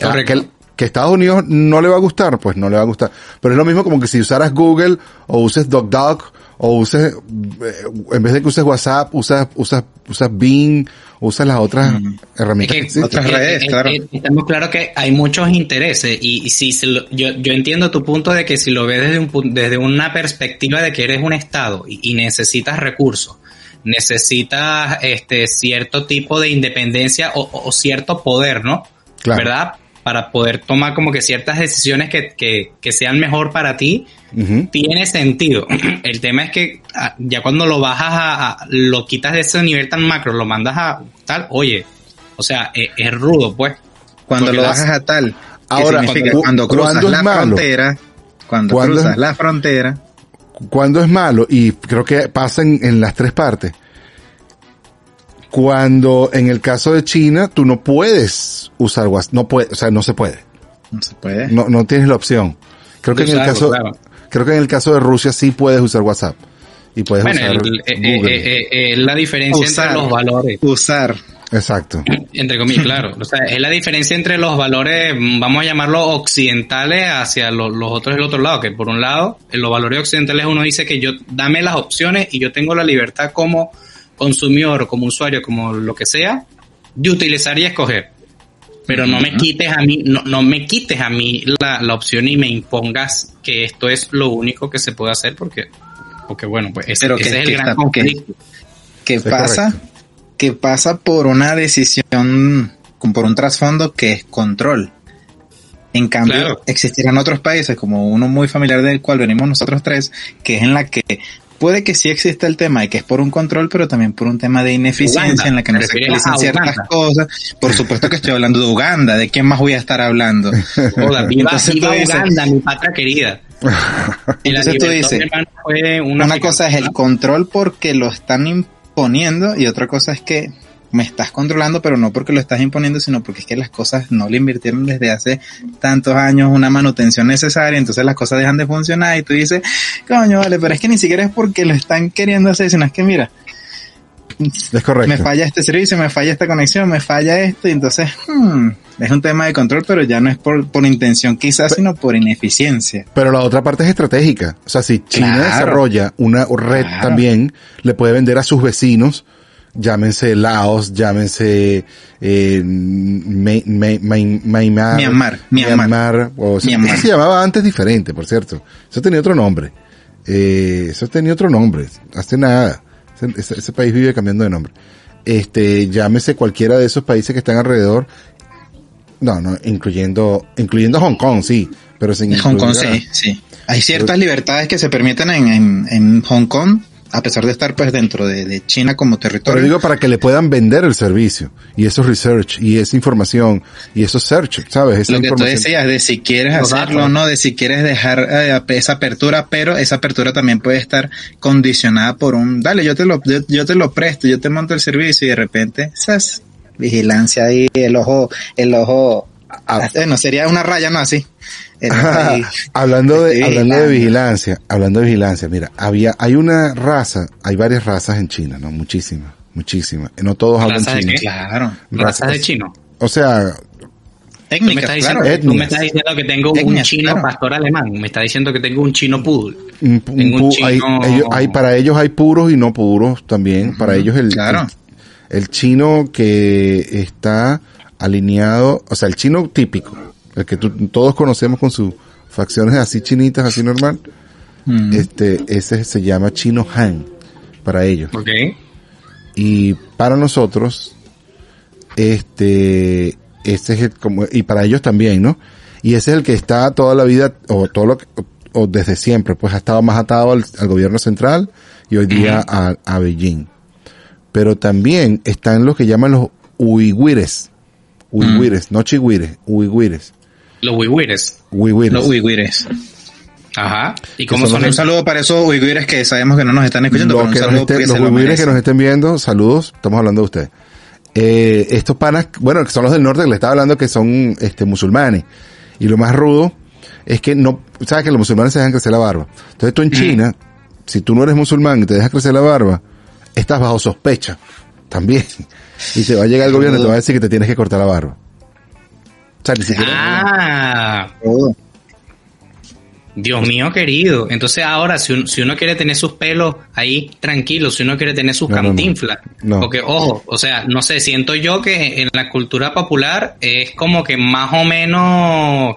Ah. Que, que Estados Unidos no le va a gustar, pues no le va a gustar. Pero es lo mismo como que si usaras Google o uses DocDoc o uses, eh, en vez de que uses WhatsApp, usas, usas, usas Bing, usas las otras herramientas Es que que- existen. Otras eh, redes, eh, claro. eh, Estamos claros que hay muchos intereses y, y si se lo- yo, yo entiendo tu punto de que si lo ves desde, un, desde una perspectiva de que eres un Estado y, y necesitas recursos, necesitas este cierto tipo de independencia o, o cierto poder, ¿no? Claro. ¿Verdad? Para poder tomar como que ciertas decisiones que, que, que sean mejor para ti, Tiene sentido. El tema es que ah, ya cuando lo bajas a, a- lo quitas de ese nivel tan macro, lo mandas a tal, oye, o sea, es, es rudo, pues. Cuando Porque lo bajas a tal, Ahora, que significa cu- cuando cruzas ¿cuándo es la malo? frontera, cuando ¿Cuándo cruzas es- la frontera, cuando es malo, y creo que pasa en, en las tres partes, cuando en el caso de China tú no puedes usar WhatsApp, no puede, o sea, no se puede, no se puede. no, no tienes la opción. Creo que en el caso, claro. Creo que en el caso de Rusia sí puedes usar WhatsApp y puedes Bueno, usar el- eh, Google. eh, eh, eh, la diferencia Usar. entre los valores. Usar. Exacto. Entre comillas, claro. O sea, es la diferencia entre los valores, vamos a llamarlos occidentales, hacia lo- los otros del otro lado. Que por un lado, en los valores occidentales uno dice que yo, dame las opciones y yo tengo la libertad como consumidor, como usuario, como lo que sea, de utilizar y escoger. Pero no me quites a mí, no, no me quites a mí la, la opción y me impongas que esto es lo único que se puede hacer porque, porque bueno, pues ese, Pero ese que- es el que gran está- conflicto. que pasa, que pasa por una decisión, con- por un trasfondo que es control. En cambio, Claro. existirán otros países, como uno muy familiar del cual venimos nosotros tres, que es en la que puede que sí exista el tema y que es por un control, pero también por un tema de ineficiencia Uganda. en la que no ¿Te se a ciertas cosas. Por supuesto que estoy hablando de Uganda, ¿de quién más voy a estar hablando? Joda, viva, Entonces viva tú dices- Uganda, mi patria querida. Entonces tú dices, una, una cosa es el control porque lo están imponiendo y otra cosa es que me estás controlando, pero no porque lo estás imponiendo, sino porque es que las cosas no le invirtieron desde hace tantos años una manutención necesaria, entonces las cosas dejan de funcionar y tú dices, coño, vale, pero es que ni siquiera es porque lo están queriendo hacer, sino es que mira, Es correcto. me falla este servicio, me falla esta conexión, me falla esto, y entonces, hmm, es un tema de control, pero ya no es por, por intención quizás, sino por ineficiencia. Pero la otra parte es estratégica. O sea, si China Claro. desarrolla una red Claro. también, le puede vender a sus vecinos, llámense Laos, llámense eh, Mei- Mei- Myanmar, Myanmar, Myanmar. o sea, Myanmar. eso se llamaba antes diferente, por cierto. Eso tenía otro nombre. Eh, eso tenía otro nombre. Hace nada. Ese, país vive cambiando de nombre. Este, llámese cualquiera de esos países que están alrededor. No, no, incluyendo, incluyendo Hong Kong, sí. Pero sin Hong Kong, sí, sí. Hay ciertas libertades que se permiten en, en, en Hong Kong, a pesar de estar pues dentro de, de China como Pero territorio. digo para que le puedan vender el servicio y esos research y esa información y esos search, ¿sabes? Esa lo que tú decías, de si quieres Los hacerlo o no, de si quieres dejar eh, esa apertura, pero esa apertura también puede estar condicionada por un, dale, yo te lo, yo, yo te lo presto, yo te monto el servicio y de repente, esas vigilancia ahí, el ojo, el ojo, Ah. eh, no sería una raya, no así. Ahí. hablando de, hablando de vigilancia, hablando de vigilancia, mira, había, hay una raza, hay varias razas en China, ¿no? Muchísimas, muchísimas. No todos hablan ¿Razas de chino. qué? Claro. Razas de chino. O sea, Tú me Técnicas, estás claro. diciendo, tú me estás diciendo que tengo un chino claro. pastor alemán. Me está diciendo que tengo un chino poodle. un- un Tengo un pu- hay, chino- ellos- hay- para ellos hay puros y no puros también. para ellos el, claro. el, el chino que está alineado, o sea, el chino típico, el que tú- todos conocemos con sus facciones así chinitas, así normal, Mm. este, ese se llama chino Han, para ellos. ¿Ok? Y para nosotros, este, ese es el, como, y para ellos también, ¿no? Y ese es el que está toda la vida, o todo lo que, o, o desde siempre, pues ha estado más atado al, al gobierno central y hoy día a, a Beijing. Pero también están los que llaman los uigüires. Uigüires, no chigüires, uigüires. Los uigures. Uigüires. Los uigüires. Ajá. ¿Y cómo son los- Un saludo para esos uigüires que sabemos que no nos están escuchando, Los pero que saludo los lo uigüires que nos estén viendo, saludos, estamos hablando de ustedes. Eh, estos panas, bueno, que son los del norte que le estaba hablando que son este musulmanes. Y lo más rudo es que no, sabes que los musulmanes se dejan crecer la barba. Entonces tú en China, si tú no eres musulmán y te dejas crecer la barba, estás bajo sospecha también. Y te va a llegar el gobierno y te va a decir que te tienes que cortar la barba. O sea, ni siquiera... Ah, Oh, Dios mío querido. Entonces ahora, si, un- si uno quiere tener sus pelos ahí tranquilos, si uno quiere tener sus No, no, no. cantinflas. No. Porque, ojo, o sea, no sé, siento yo que en la cultura popular es como que más o menos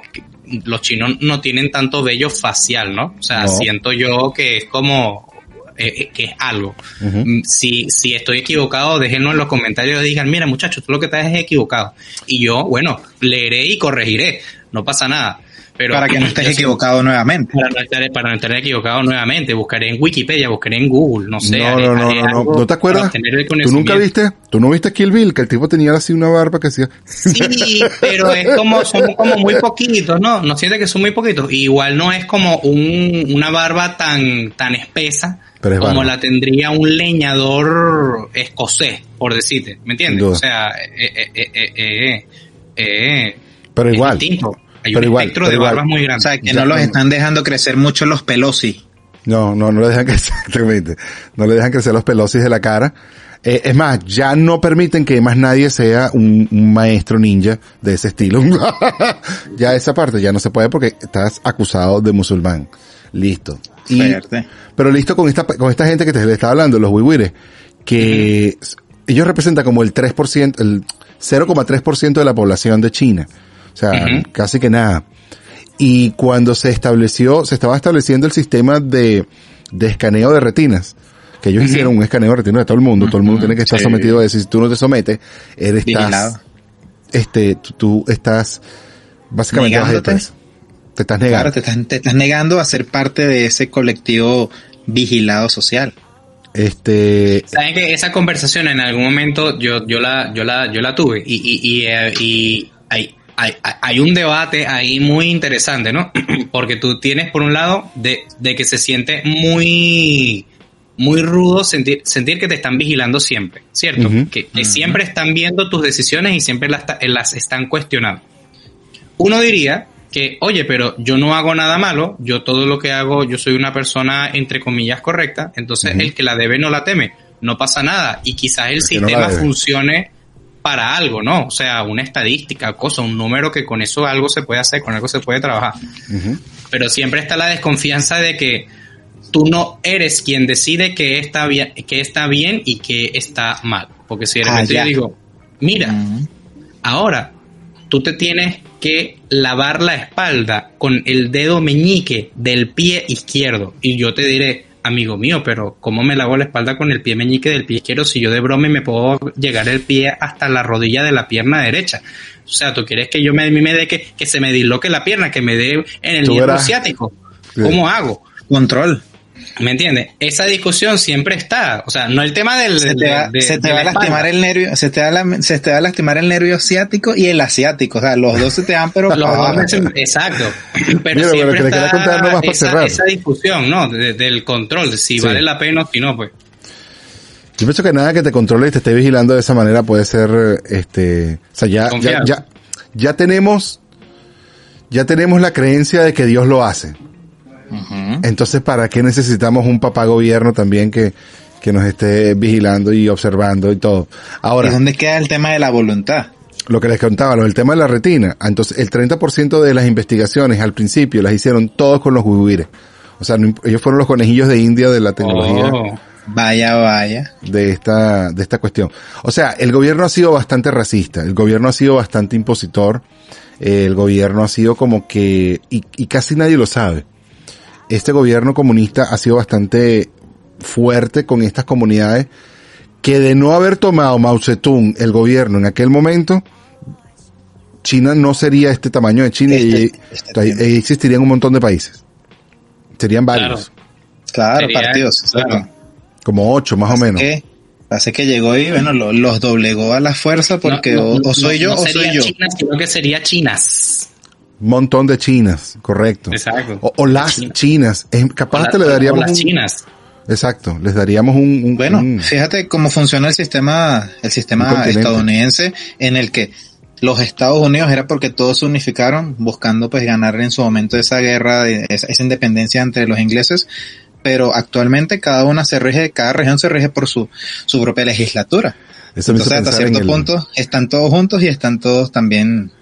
los chinos no tienen tanto vello facial, ¿no? O sea, siento yo que es como eh, eh, que es algo. Mm, Si, si estoy equivocado, déjenlo en los comentarios y digan, mira muchachos, tú lo que estás es equivocado. Y yo, bueno, leeré y corregiré, no pasa nada. Pero para que no estés equivocado nuevamente. para no, estar, para no estar equivocado nuevamente, buscaré en Wikipedia, buscaré en Google, no sé. no, haré- no, no, haré no, no, algo ¿no te acuerdas? ¿Tú nunca viste? ¿Tú no viste Kill Bill? Que el tipo tenía así una barba que hacía... Sí, pero es como, son como muy poquitos, ¿no? No siente que son muy poquitos. Igual no es como un, una barba tan, tan espesa Pero es como barba. la tendría un leñador escocés, por decirte, ¿me entiendes? O sea, eh, eh, eh, eh, eh, eh, Pero es igual. distinto. Hay Pero un igual, espectro de igual. barbas muy O grande. sea, que Ya, no los están dejando crecer mucho los pelosi. No, no, no le dejan crecer, exactamente. No le dejan crecer los pelosis de la cara. Eh, es más, ya no permiten que más nadie sea un, un maestro ninja de ese estilo. ya esa parte ya no se puede porque estás acusado de musulmán. Listo. Y- pero listo con esta, con esta gente que te le estaba hablando, los wiwires, que ellos representan como el 3%, el 0,3% de la población de China. O sea, Ujú. casi que nada. Y cuando se estableció, se estaba estableciendo el sistema de, de escaneo de retinas, que ellos hicieron un escaneo de retinas de todo el mundo, todo el mundo tiene que estar sí. sometido a eso, y si tú no te sometes, eres, Vigilado. estás, este, tú, tú estás Básicamente vas. Te estás Claro, negando. te estás, te estás negando a ser parte de ese colectivo vigilado social. Este, Saben que esa conversación en algún momento yo, yo la, yo la, yo la tuve y, y, y, eh, y hay, hay, hay un debate ahí muy interesante, ¿no? Porque tú tienes por un lado de, de que se siente muy, muy rudo sentir, sentir que te están vigilando siempre, ¿cierto? Que, que siempre están viendo tus decisiones y siempre las, las están cuestionando. Uno diría que, oye, pero yo no hago nada malo, yo todo lo que hago, yo soy una persona entre comillas correcta, entonces el que la debe no la teme, no pasa nada y quizás el no sistema debe. funcione para algo, ¿no? O sea, una estadística, cosa, un número que con eso algo se puede hacer, con algo se puede trabajar. Pero siempre está la desconfianza de que tú no eres quien decide que está bien, que está bien y que está mal. Porque si de Ah, repente ya. yo digo, mira, ahora tú te tienes que lavar la espalda con el dedo meñique del pie izquierdo. Y yo te diré, amigo mío, pero ¿cómo me lavo la espalda con el pie meñique del pie izquierdo si yo de broma me puedo llegar el pie hasta la rodilla de la pierna derecha? O sea, tú quieres que yo me, me dé que, que se me disloque la pierna, que me dé en el verás. ciático. ¿Cómo hago? Control. ¿Me entiendes? Esa discusión siempre está. O sea, no el tema del. Se te va, de- se te va a la lastimar el nervio, se te va la- se te va a lastimar el nervio asiático y el asiático. O sea, los dos se te van, pero Los dos exacto. Pero Mira, pero siempre quería está contar nomás para esa, cerrar. esa discusión, ¿no? De- del control, de si Sí. vale la pena o si no, pues. Yo pienso que nada que te controle y te esté vigilando de esa manera puede ser, este, o sea, ya, ya, ya tenemos, ya tenemos la creencia de que Dios lo hace. Entonces, ¿para qué necesitamos un papá gobierno también que, que nos esté vigilando y observando y todo? Ahora, ¿Y dónde queda el tema de la voluntad? lo que les contaba, del tema de la retina. Ah, Entonces, el 30% de las investigaciones al principio las hicieron todos con los uigures. O sea, ellos fueron los conejillos de India de la tecnología Oh, Vaya, vaya. de esta, de esta cuestión. O sea, el gobierno ha sido bastante racista, el gobierno ha sido bastante impositor, el gobierno ha sido como que, y, y casi nadie lo sabe. Este gobierno comunista ha sido bastante fuerte con estas comunidades que de no haber tomado Mao Zedong el gobierno en aquel momento, China no sería este tamaño de China y Este- este existirían un montón de países. Serían varios, Claro, Sería- partidos. claro. como ocho más o menos. Que, hace que llegó y bueno, lo- los doblegó a la fuerza porque no, o, no, o soy no, yo no o soy yo. China, sino que sería chinas. Montón de chinas, correcto. Exacto. O, o las China. chinas. Es, capaz O te la- le o daríamos las un- chinas. Exacto, les daríamos un, un- Bueno, un- fíjate cómo funciona el sistema, el sistema estadounidense en el que los Estados Unidos era porque todos se unificaron buscando pues ganar en su momento esa guerra, de, esa, esa independencia entre los ingleses, pero actualmente cada una se rige, cada región se rige por su, su propia legislatura. eso Entonces hasta en cierto el- punto están todos juntos y están todos también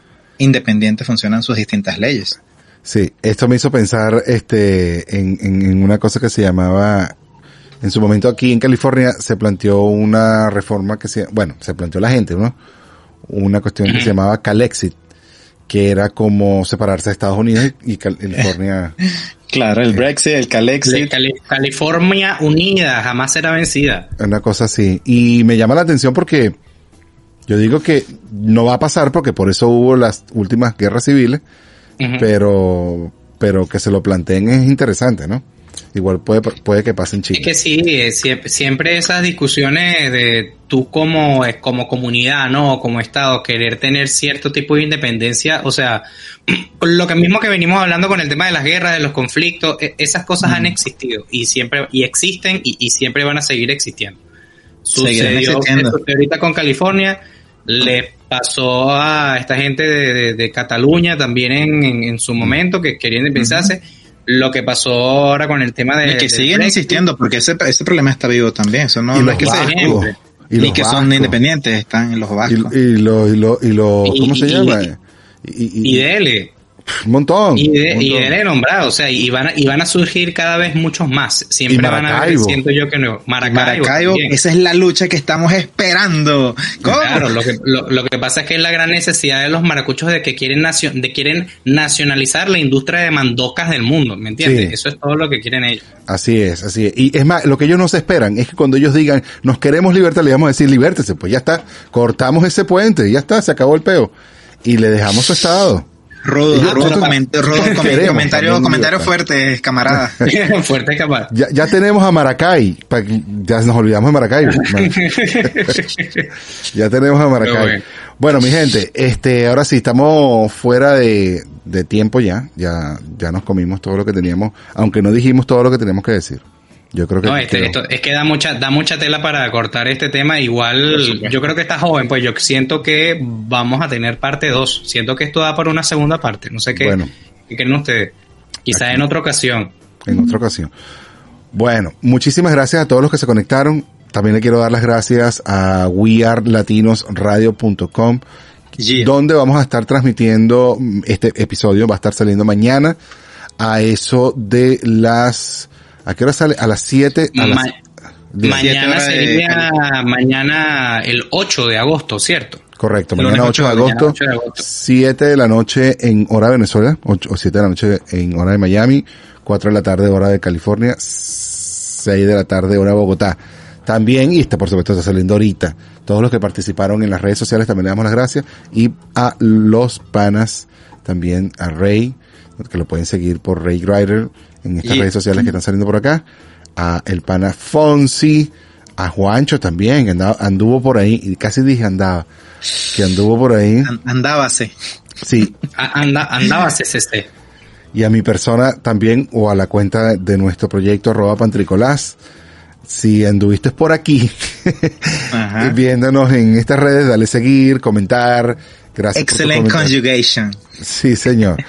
independientes, funcionan sus distintas leyes. Sí, esto me hizo pensar este en, en, en una cosa que se llamaba en su momento aquí en California se planteó una reforma que se bueno, se planteó la gente, ¿no? Una cuestión que se llamaba Calexit, que era como separarse de Estados Unidos y Cal- California Claro, el Brexit, el Calexit. Cali- California unida, jamás será vencida. Una cosa así. Y me llama la atención porque yo digo que no va a pasar porque por eso hubo las últimas guerras civiles, pero, pero que se lo planteen es interesante, ¿no? Igual puede, puede que pase en Es Chile. que sí, eh, siempre, siempre esas discusiones de tú como, eh, como comunidad, ¿no? O como Estado, querer tener cierto tipo de independencia, o sea, lo que mismo que venimos hablando con el tema de las guerras, de los conflictos, e- esas cosas han existido y siempre, y existen y, y siempre van a seguir existiendo. Sucedió, ahorita con California, le pasó a esta gente de, de- de Cataluña también en, en- en su momento que querían independizarse. Lo que pasó ahora con el tema de... Y que siguen Brexit. insistiendo, porque ese, ese problema está vivo también. Eso no, Y no los es que se descubre. y Y, que son independientes, están en los Y, vascos. y lo, y lo, y lo, Y- ¿cómo se y- llama? y- Y, Y dele, un montón. y, de, y nombrado, o sea, y van, a, y van a surgir cada vez muchos más. Siempre Y van a haber, Maracaibo. siento yo que no. Maracaibo. Maracaibo, esa es la lucha que estamos esperando. ¿Cómo? Claro, lo que, lo, lo que pasa es que es la gran necesidad de los maracuchos de que quieren nacio- de quieren nacionalizar la industria de mandocas del mundo, ¿me entiendes? Sí. Eso es todo lo que quieren ellos. Así es, así es. Y es más, lo que ellos no se esperan es que cuando ellos digan, nos queremos libertad, le vamos a decir, libértese, pues ya está, cortamos ese puente, ya está, se acabó el peo. Y le dejamos su estado. Rodo, Yo- Rodo, Rodo, comentario, también, comentario fuerte, camarada. Fuerte capaz. Ya, ya tenemos a Maracay. Ya nos olvidamos de Maracay. ya tenemos a Maracay. Bueno. Bueno, mi gente, este, ahora sí, estamos fuera de, de tiempo ya. Ya, ya nos comimos todo lo que teníamos, aunque no dijimos todo lo que teníamos que decir. Yo creo que No, este, esto- es que da mucha, da mucha tela para cortar este tema. Igual, yo creo que está joven, pues yo siento que vamos a tener parte 2. Siento que esto da para una segunda parte. No sé qué, Bueno. qué creen ustedes. Quizás en otra ocasión. en otra ocasión. Bueno, muchísimas gracias a todos los que se conectaron. También le quiero dar las gracias a wearlatinosradio.com, Yeah. donde vamos a estar transmitiendo mm, este episodio. Va a estar saliendo mañana a eso de las... ¿A qué hora sale? A las 7. A las, Ma- de- mañana horas de sería mañana el 8 de agosto, ¿cierto? correcto, mañana 8 de mañana agosto, 8 de agosto. 7 de la noche en hora de Venezuela, 8 o 7 de la noche en hora de Miami, 4 de la tarde hora de California, 6 de la tarde hora de Bogotá. También, y este por supuesto está saliendo ahorita, todos los que participaron en las redes sociales también le damos las gracias, y a los panas, también a Ray, que lo pueden seguir por Ray Grider en estas Y- redes sociales que están saliendo por acá, a el pana Fonsi, a Juancho también, que andaba- anduvo por ahí, y casi dije andaba, que anduvo por ahí, An- Andábase. sí, Anda, andaba CCC. y a mi persona también o a la cuenta de nuestro proyecto arroba pantricolás. Si anduviste por aquí viéndonos en estas redes, dale seguir, comentar. Gracias Excellent por tu conjugation. Sí, señor.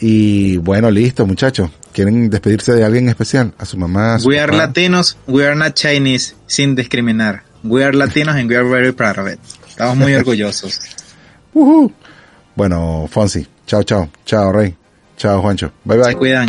Y bueno, listo, muchachos. ¿Quieren despedirse de alguien especial? A su mamá, a su We are? Latinos, we are not Chinese, sin discriminar. We are Latinos and we are very proud of it. Estamos muy orgullosos. Ujú. Bueno, Fonsi. Chao, chao. Chao, Rey. Chao, Juancho. Bye, bye. Se cuidan.